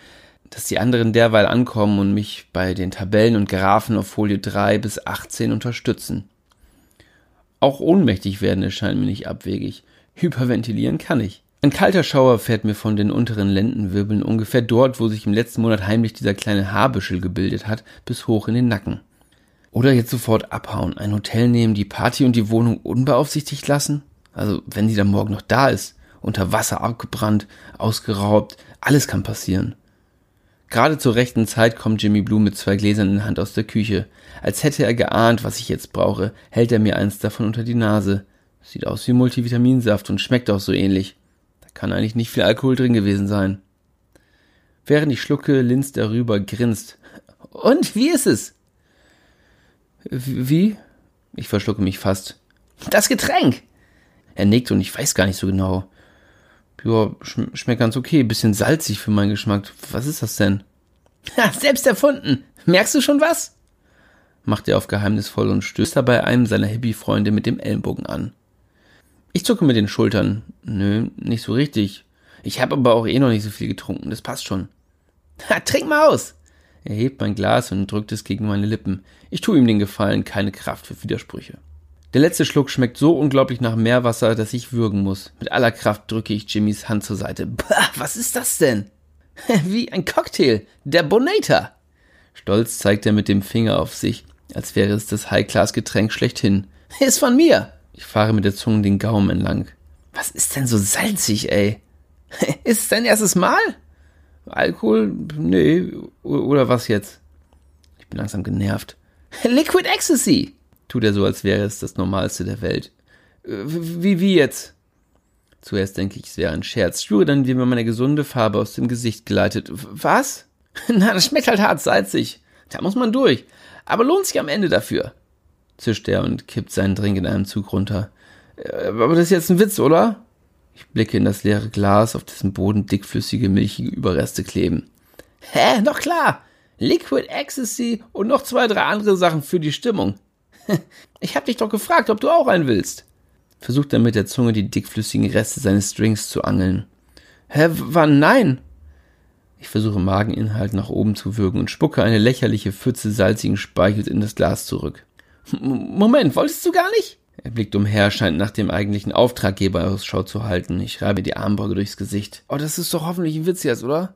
dass die anderen derweil ankommen und mich bei den Tabellen und Graphen auf Folie 3 bis 18 unterstützen. Auch ohnmächtig werden erscheint mir nicht abwegig. Hyperventilieren kann ich. Ein kalter Schauer fährt mir von den unteren Lendenwirbeln ungefähr dort, wo sich im letzten Monat heimlich dieser kleine Haarbüschel gebildet hat, bis hoch in den Nacken. Oder jetzt sofort abhauen, ein Hotel nehmen, die Party und die Wohnung unbeaufsichtigt lassen? Also, wenn sie dann morgen noch da ist, unter Wasser abgebrannt, ausgeraubt, alles kann passieren. Gerade zur rechten Zeit kommt Jimmy Blue mit zwei Gläsern in der Hand aus der Küche. Als hätte er geahnt, was ich jetzt brauche, hält er mir eins davon unter die Nase. Sieht aus wie Multivitaminsaft und schmeckt auch so ähnlich. Da kann eigentlich nicht viel Alkohol drin gewesen sein. Während ich schlucke, linst er rüber, grinst. Und wie ist es? Wie? Ich verschlucke mich fast. Das Getränk! Er nickt und ich weiß gar nicht so genau. Ja, schm schmeckt ganz okay. Bisschen salzig für meinen Geschmack. Was ist das denn? Ha, selbst erfunden. Merkst du schon was? Macht er auf geheimnisvoll und stößt dabei einem seiner Hippie-Freunde mit dem Ellenbogen an. Ich zucke mit den Schultern. Nö, nicht so richtig. Ich habe aber auch eh noch nicht so viel getrunken. Das passt schon. Ha, trink mal aus! Er hebt mein Glas und drückt es gegen meine Lippen. Ich tue ihm den Gefallen, keine Kraft für Widersprüche. Der letzte Schluck schmeckt so unglaublich nach Meerwasser, dass ich würgen muss. Mit aller Kraft drücke ich Jimmys Hand zur Seite. Bah, was ist das denn? Wie ein Cocktail. Der Bonator. Stolz zeigt er mit dem Finger auf sich, als wäre es das High-Class-Getränk schlechthin. Ist von mir. Ich fahre mit der Zunge den Gaumen entlang. Was ist denn so salzig, ey? Ist es dein erstes Mal? Alkohol? Nee. Oder was jetzt? Ich bin langsam genervt. Liquid Ecstasy! Tut er so, als wäre es das Normalste der Welt. Äh, wie, wie jetzt? Zuerst denke ich, es wäre ein Scherz, spüre dann, wie mir meine gesunde Farbe aus dem Gesicht gleitet. Was? Na, das schmeckt halt hart salzig. Da muss man durch. Aber lohnt sich am Ende dafür. Zischt er und kippt seinen Drink in einem Zug runter. Äh, aber das ist jetzt ein Witz, oder? Ich blicke in das leere Glas, auf dessen Boden dickflüssige, milchige Überreste kleben. Hä? Doch klar. Liquid Ecstasy und noch zwei, drei andere Sachen für die Stimmung. Ich hab dich doch gefragt, ob du auch einen willst. Versucht er mit der Zunge die dickflüssigen Reste seines Drinks zu angeln. Hä, wann nein? Ich versuche Mageninhalt nach oben zu würgen und spucke eine lächerliche Pfütze salzigen Speichels in das Glas zurück. Moment, wolltest du gar nicht? Er blickt umher, scheint nach dem eigentlichen Auftraggeber Ausschau zu halten. Ich reibe die Armbeuge durchs Gesicht. Oh, das ist doch hoffentlich ein Witz jetzt, oder?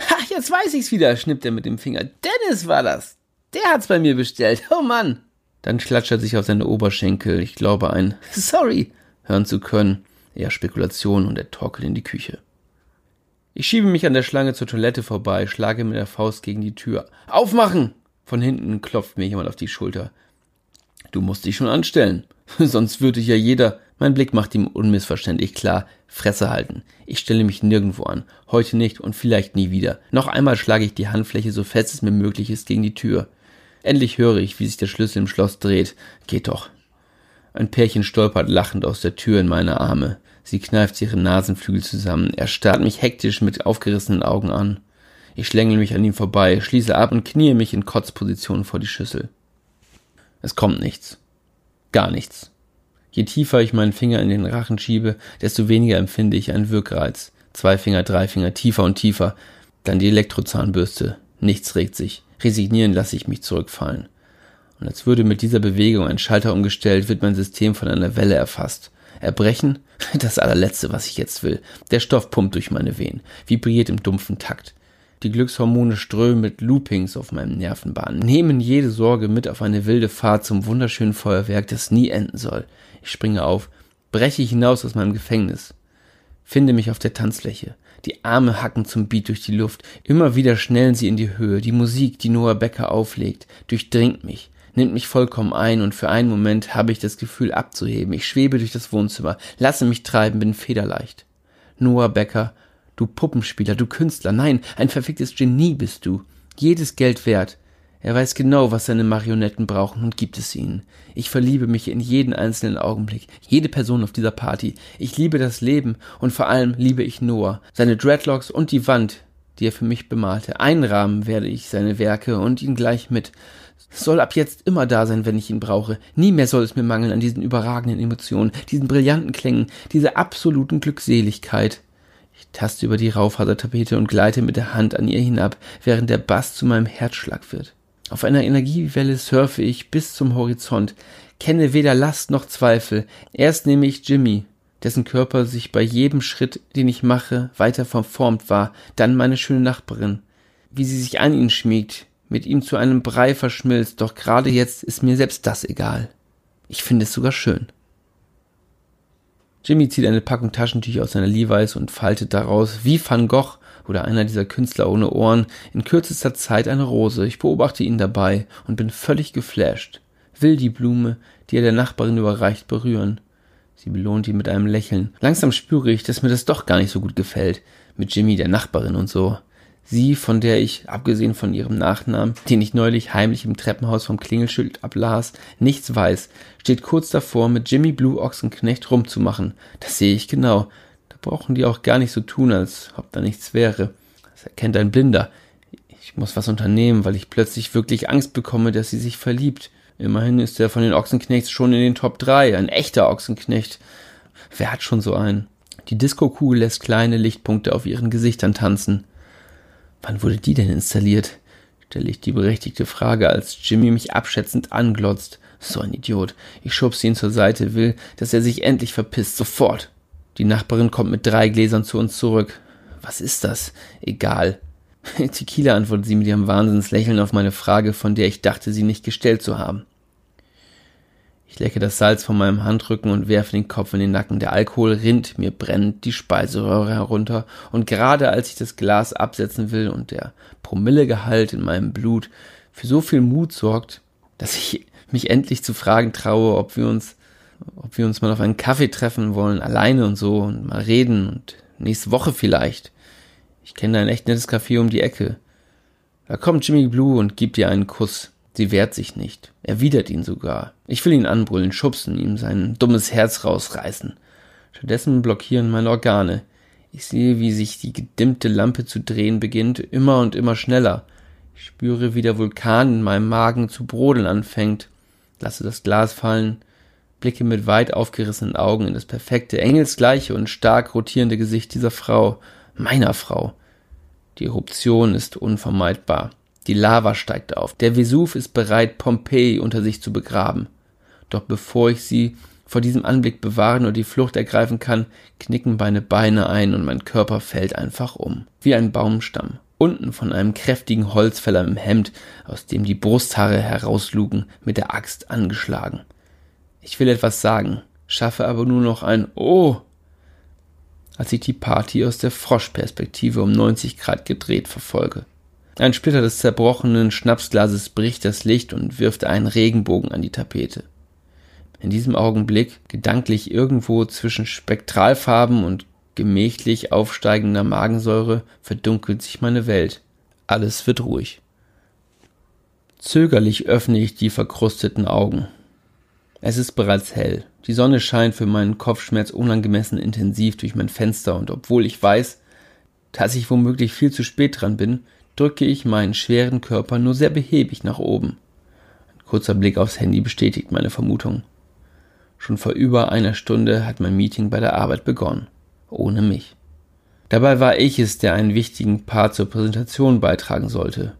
Ha, jetzt weiß ich's wieder, schnippt er mit dem Finger. Dennis war das. Der hat's bei mir bestellt. Oh Mann. Dann klatscht er sich auf seine Oberschenkel. Ich glaube, ein Sorry hören zu können. Eher Spekulation und er torkelt in die Küche. Ich schiebe mich an der Schlange zur Toilette vorbei, schlage mit der Faust gegen die Tür. Aufmachen! Von hinten klopft mir jemand auf die Schulter. Du musst dich schon anstellen. Sonst würde ja jeder. Mein Blick macht ihm unmissverständlich klar. Fresse halten. Ich stelle mich nirgendwo an. Heute nicht und vielleicht nie wieder. Noch einmal schlage ich die Handfläche so fest es mir möglich ist gegen die Tür. Endlich höre ich, wie sich der Schlüssel im Schloss dreht. Geht doch. Ein Pärchen stolpert lachend aus der Tür in meine Arme. Sie kneift ihre Nasenflügel zusammen. Er starrt mich hektisch mit aufgerissenen Augen an. Ich schlängel mich an ihm vorbei, schließe ab und kniee mich in Kotzposition vor die Schüssel. Es kommt nichts. Gar nichts. Je tiefer ich meinen Finger in den Rachen schiebe, desto weniger empfinde ich einen Wirkreiz. Zwei Finger, drei Finger, tiefer und tiefer. Dann die Elektrozahnbürste. Nichts regt sich. Resignieren lasse ich mich zurückfallen. Und als würde mit dieser Bewegung ein Schalter umgestellt, wird mein System von einer Welle erfasst. Erbrechen? Das allerletzte, was ich jetzt will. Der Stoff pumpt durch meine Venen, vibriert im dumpfen Takt. Die Glückshormone strömen mit Loopings auf meinem Nervenbahn, nehmen jede Sorge mit auf eine wilde Fahrt zum wunderschönen Feuerwerk, das nie enden soll. Ich springe auf, breche hinaus aus meinem Gefängnis, finde mich auf der Tanzfläche. Die Arme hacken zum Beat durch die Luft. Immer wieder schnellen sie in die Höhe. Die Musik, die Noah Becker auflegt, durchdringt mich, nimmt mich vollkommen ein und für einen Moment habe ich das Gefühl abzuheben. Ich schwebe durch das Wohnzimmer, lasse mich treiben, bin federleicht. Noah Becker, du Puppenspieler, du Künstler, nein, ein verficktes Genie bist du. Jedes Geld wert. Er weiß genau, was seine Marionetten brauchen und gibt es ihnen. Ich verliebe mich in jeden einzelnen Augenblick, jede Person auf dieser Party. Ich liebe das Leben und vor allem liebe ich Noah, seine Dreadlocks und die Wand, die er für mich bemalte. Einrahmen werde ich seine Werke und ihn gleich mit. Soll ab jetzt immer da sein, wenn ich ihn brauche. Nie mehr soll es mir mangeln an diesen überragenden Emotionen, diesen brillanten Klängen, dieser absoluten Glückseligkeit. Ich taste über die Raufasertapete und gleite mit der Hand an ihr hinab, während der Bass zu meinem Herzschlag wird. Auf einer Energiewelle surfe ich bis zum Horizont, kenne weder Last noch Zweifel. Erst nehme ich Jimmy, dessen Körper sich bei jedem Schritt, den ich mache, weiter verformt war, dann meine schöne Nachbarin, wie sie sich an ihn schmiegt, mit ihm zu einem Brei verschmilzt, doch gerade jetzt ist mir selbst das egal. Ich finde es sogar schön. Jimmy zieht eine Packung Taschentücher aus seiner Levi's und faltet daraus, wie Van Gogh oder einer dieser Künstler ohne Ohren, in kürzester Zeit eine Rose. Ich beobachte ihn dabei und bin völlig geflasht. Will die Blume, die er der Nachbarin überreicht, berühren. Sie belohnt ihn mit einem Lächeln. Langsam spüre ich, dass mir das doch gar nicht so gut gefällt. Mit Jimmy, der Nachbarin und so. Sie, von der ich, abgesehen von ihrem Nachnamen, den ich neulich heimlich im Treppenhaus vom Klingelschild ablas, nichts weiß, steht kurz davor, mit Jimmy Blue Ochsenknecht rumzumachen. Das sehe ich genau. Brauchen die auch gar nicht so tun, als ob da nichts wäre. Das erkennt ein Blinder. Ich muss was unternehmen, weil ich plötzlich wirklich Angst bekomme, dass sie sich verliebt. Immerhin ist er von den Ochsenknechts schon in den Top 3, ein echter Ochsenknecht. Wer hat schon so einen? Die Diskokugel lässt kleine Lichtpunkte auf ihren Gesichtern tanzen. Wann wurde die denn installiert? stelle ich die berechtigte Frage, als Jimmy mich abschätzend anglotzt. So ein Idiot. Ich schubse ihn zur Seite, will, dass er sich endlich verpisst. Sofort. Die Nachbarin kommt mit drei Gläsern zu uns zurück. Was ist das? Egal. Tequila antwortet sie mit ihrem Wahnsinnslächeln auf meine Frage, von der ich dachte, sie nicht gestellt zu haben. Ich lecke das Salz von meinem Handrücken und werfe den Kopf in den Nacken. Der Alkohol rinnt mir brennend die Speiseröhre herunter, und gerade als ich das Glas absetzen will und der Promillegehalt in meinem Blut für so viel Mut sorgt, dass ich mich endlich zu fragen traue, ob wir uns, ob wir uns mal auf einen Kaffee treffen wollen, alleine und so, und mal reden und nächste Woche vielleicht. Ich kenne ein echt nettes Café um die Ecke. Da kommt Jimmy Blue und gibt dir einen Kuss. Sie wehrt sich nicht, erwidert ihn sogar. Ich will ihn anbrüllen, schubsen, ihm sein dummes Herz rausreißen. Stattdessen blockieren meine Organe. Ich sehe, wie sich die gedimmte Lampe zu drehen beginnt, immer und immer schneller. Ich spüre, wie der Vulkan in meinem Magen zu brodeln anfängt, lasse das Glas fallen, blicke mit weit aufgerissenen Augen in das perfekte, engelsgleiche und stark rotierende Gesicht dieser Frau, meiner Frau. Die Eruption ist unvermeidbar. Die Lava steigt auf. Der Vesuv ist bereit, Pompeji unter sich zu begraben. Doch bevor ich sie vor diesem Anblick bewahren oder die Flucht ergreifen kann, knicken meine Beine ein und mein Körper fällt einfach um. Wie ein Baumstamm. Unten von einem kräftigen Holzfäller im Hemd, aus dem die Brusthaare herauslugen, mit der Axt angeschlagen. Ich will etwas sagen, schaffe aber nur noch ein Oh, als ich die Party aus der Froschperspektive um 90 Grad gedreht verfolge. Ein Splitter des zerbrochenen Schnapsglases bricht das Licht und wirft einen Regenbogen an die Tapete. In diesem Augenblick, gedanklich irgendwo zwischen Spektralfarben und gemächlich aufsteigender Magensäure, verdunkelt sich meine Welt. Alles wird ruhig. Zögerlich öffne ich die verkrusteten Augen. Es ist bereits hell. Die Sonne scheint für meinen Kopfschmerz unangemessen intensiv durch mein Fenster und obwohl ich weiß, dass ich womöglich viel zu spät dran bin, drücke ich meinen schweren Körper nur sehr behäbig nach oben. Ein kurzer Blick aufs Handy bestätigt meine Vermutung. Schon vor über einer Stunde hat mein Meeting bei der Arbeit begonnen. Ohne mich. Dabei war ich es, der einen wichtigen Part zur Präsentation beitragen sollte.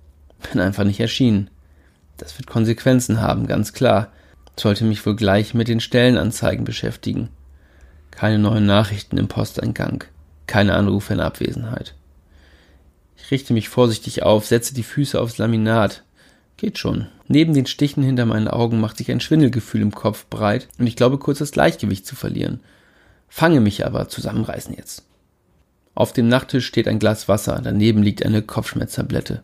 Bin einfach nicht erschienen. Das wird Konsequenzen haben, ganz klar. Sollte mich wohl gleich mit den Stellenanzeigen beschäftigen. Keine neuen Nachrichten im Posteingang. Keine Anrufe in Abwesenheit. Ich richte mich vorsichtig auf, setze die Füße aufs Laminat. Geht schon. Neben den Stichen hinter meinen Augen macht sich ein Schwindelgefühl im Kopf breit und ich glaube kurz das Gleichgewicht zu verlieren. Fange mich aber zusammenreißen jetzt. Auf dem Nachttisch steht ein Glas Wasser, daneben liegt eine Kopfschmerztablette.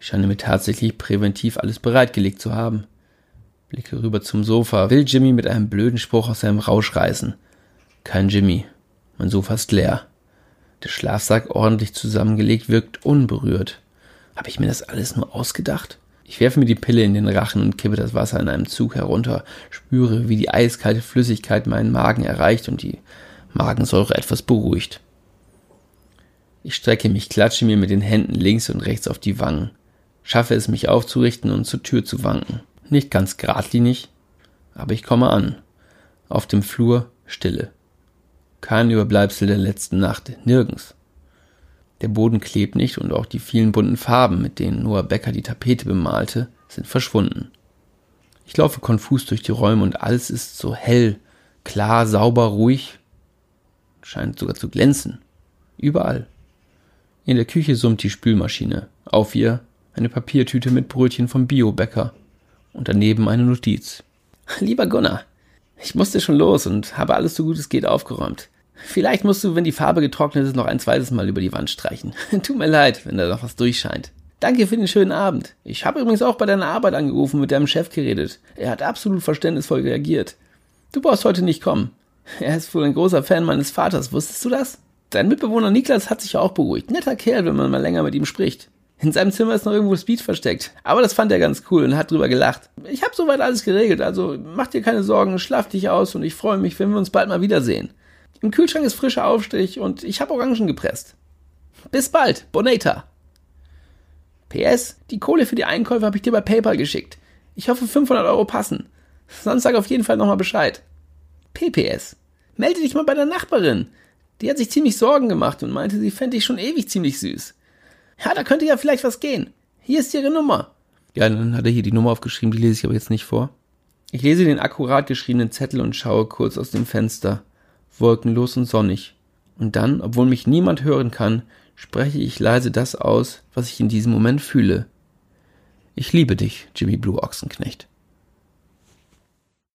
Ich scheine mir tatsächlich präventiv alles bereitgelegt zu haben. Blicke rüber zum Sofa, will Jimmy mit einem blöden Spruch aus seinem Rausch reißen. Kein Jimmy. Mein Sofa ist leer. Der Schlafsack ordentlich zusammengelegt wirkt unberührt. Habe ich mir das alles nur ausgedacht? Ich werfe mir die Pille in den Rachen und kippe das Wasser in einem Zug herunter, spüre, wie die eiskalte Flüssigkeit meinen Magen erreicht und die Magensäure etwas beruhigt. Ich strecke mich, klatsche mir mit den Händen links und rechts auf die Wangen, schaffe es, mich aufzurichten und zur Tür zu wanken. Nicht ganz geradlinig, aber ich komme an. Auf dem Flur Stille. Kein Überbleibsel der letzten Nacht, nirgends. Der Boden klebt nicht und auch die vielen bunten Farben, mit denen Noah Becker die Tapete bemalte, sind verschwunden. Ich laufe konfus durch die Räume und alles ist so hell, klar, sauber, ruhig, scheint sogar zu glänzen. Überall. In der Küche summt die Spülmaschine. Auf ihr eine Papiertüte mit Brötchen vom Biobäcker und daneben eine Notiz. Lieber Gunnar, ich musste schon los und habe alles so gut es geht aufgeräumt. Vielleicht musst du, wenn die Farbe getrocknet ist, noch ein zweites Mal über die Wand streichen. Tut mir leid, wenn da noch was durchscheint. Danke für den schönen Abend. Ich habe übrigens auch bei deiner Arbeit angerufen, mit deinem Chef geredet. Er hat absolut verständnisvoll reagiert. Du brauchst heute nicht kommen. Er ist wohl ein großer Fan meines Vaters, wusstest du das? Dein Mitbewohner Niklas hat sich auch beruhigt. Netter Kerl, wenn man mal länger mit ihm spricht. In seinem Zimmer ist noch irgendwo Speed versteckt. Aber das fand er ganz cool und hat drüber gelacht. Ich habe soweit alles geregelt, also mach dir keine Sorgen, schlaf dich aus und ich freue mich, wenn wir uns bald mal wiedersehen. Im Kühlschrank ist frischer Aufstrich und ich habe Orangen gepresst. Bis bald, Bonata. PS, die Kohle für die Einkäufe habe ich dir bei PayPal geschickt. Ich hoffe 500 Euro passen. Sonst sag auf jeden Fall nochmal Bescheid. PPS. Melde dich mal bei der Nachbarin. Die hat sich ziemlich Sorgen gemacht und meinte, sie fände ich schon ewig ziemlich süß. Ja, da könnte ja vielleicht was gehen. Hier ist ihre Nummer. Ja, dann hat er hier die Nummer aufgeschrieben, die lese ich aber jetzt nicht vor. Ich lese den akkurat geschriebenen Zettel und schaue kurz aus dem Fenster wolkenlos und sonnig. Und dann, obwohl mich niemand hören kann, spreche ich leise das aus, was ich in diesem Moment fühle. Ich liebe dich, Jimmy Blue Ochsenknecht.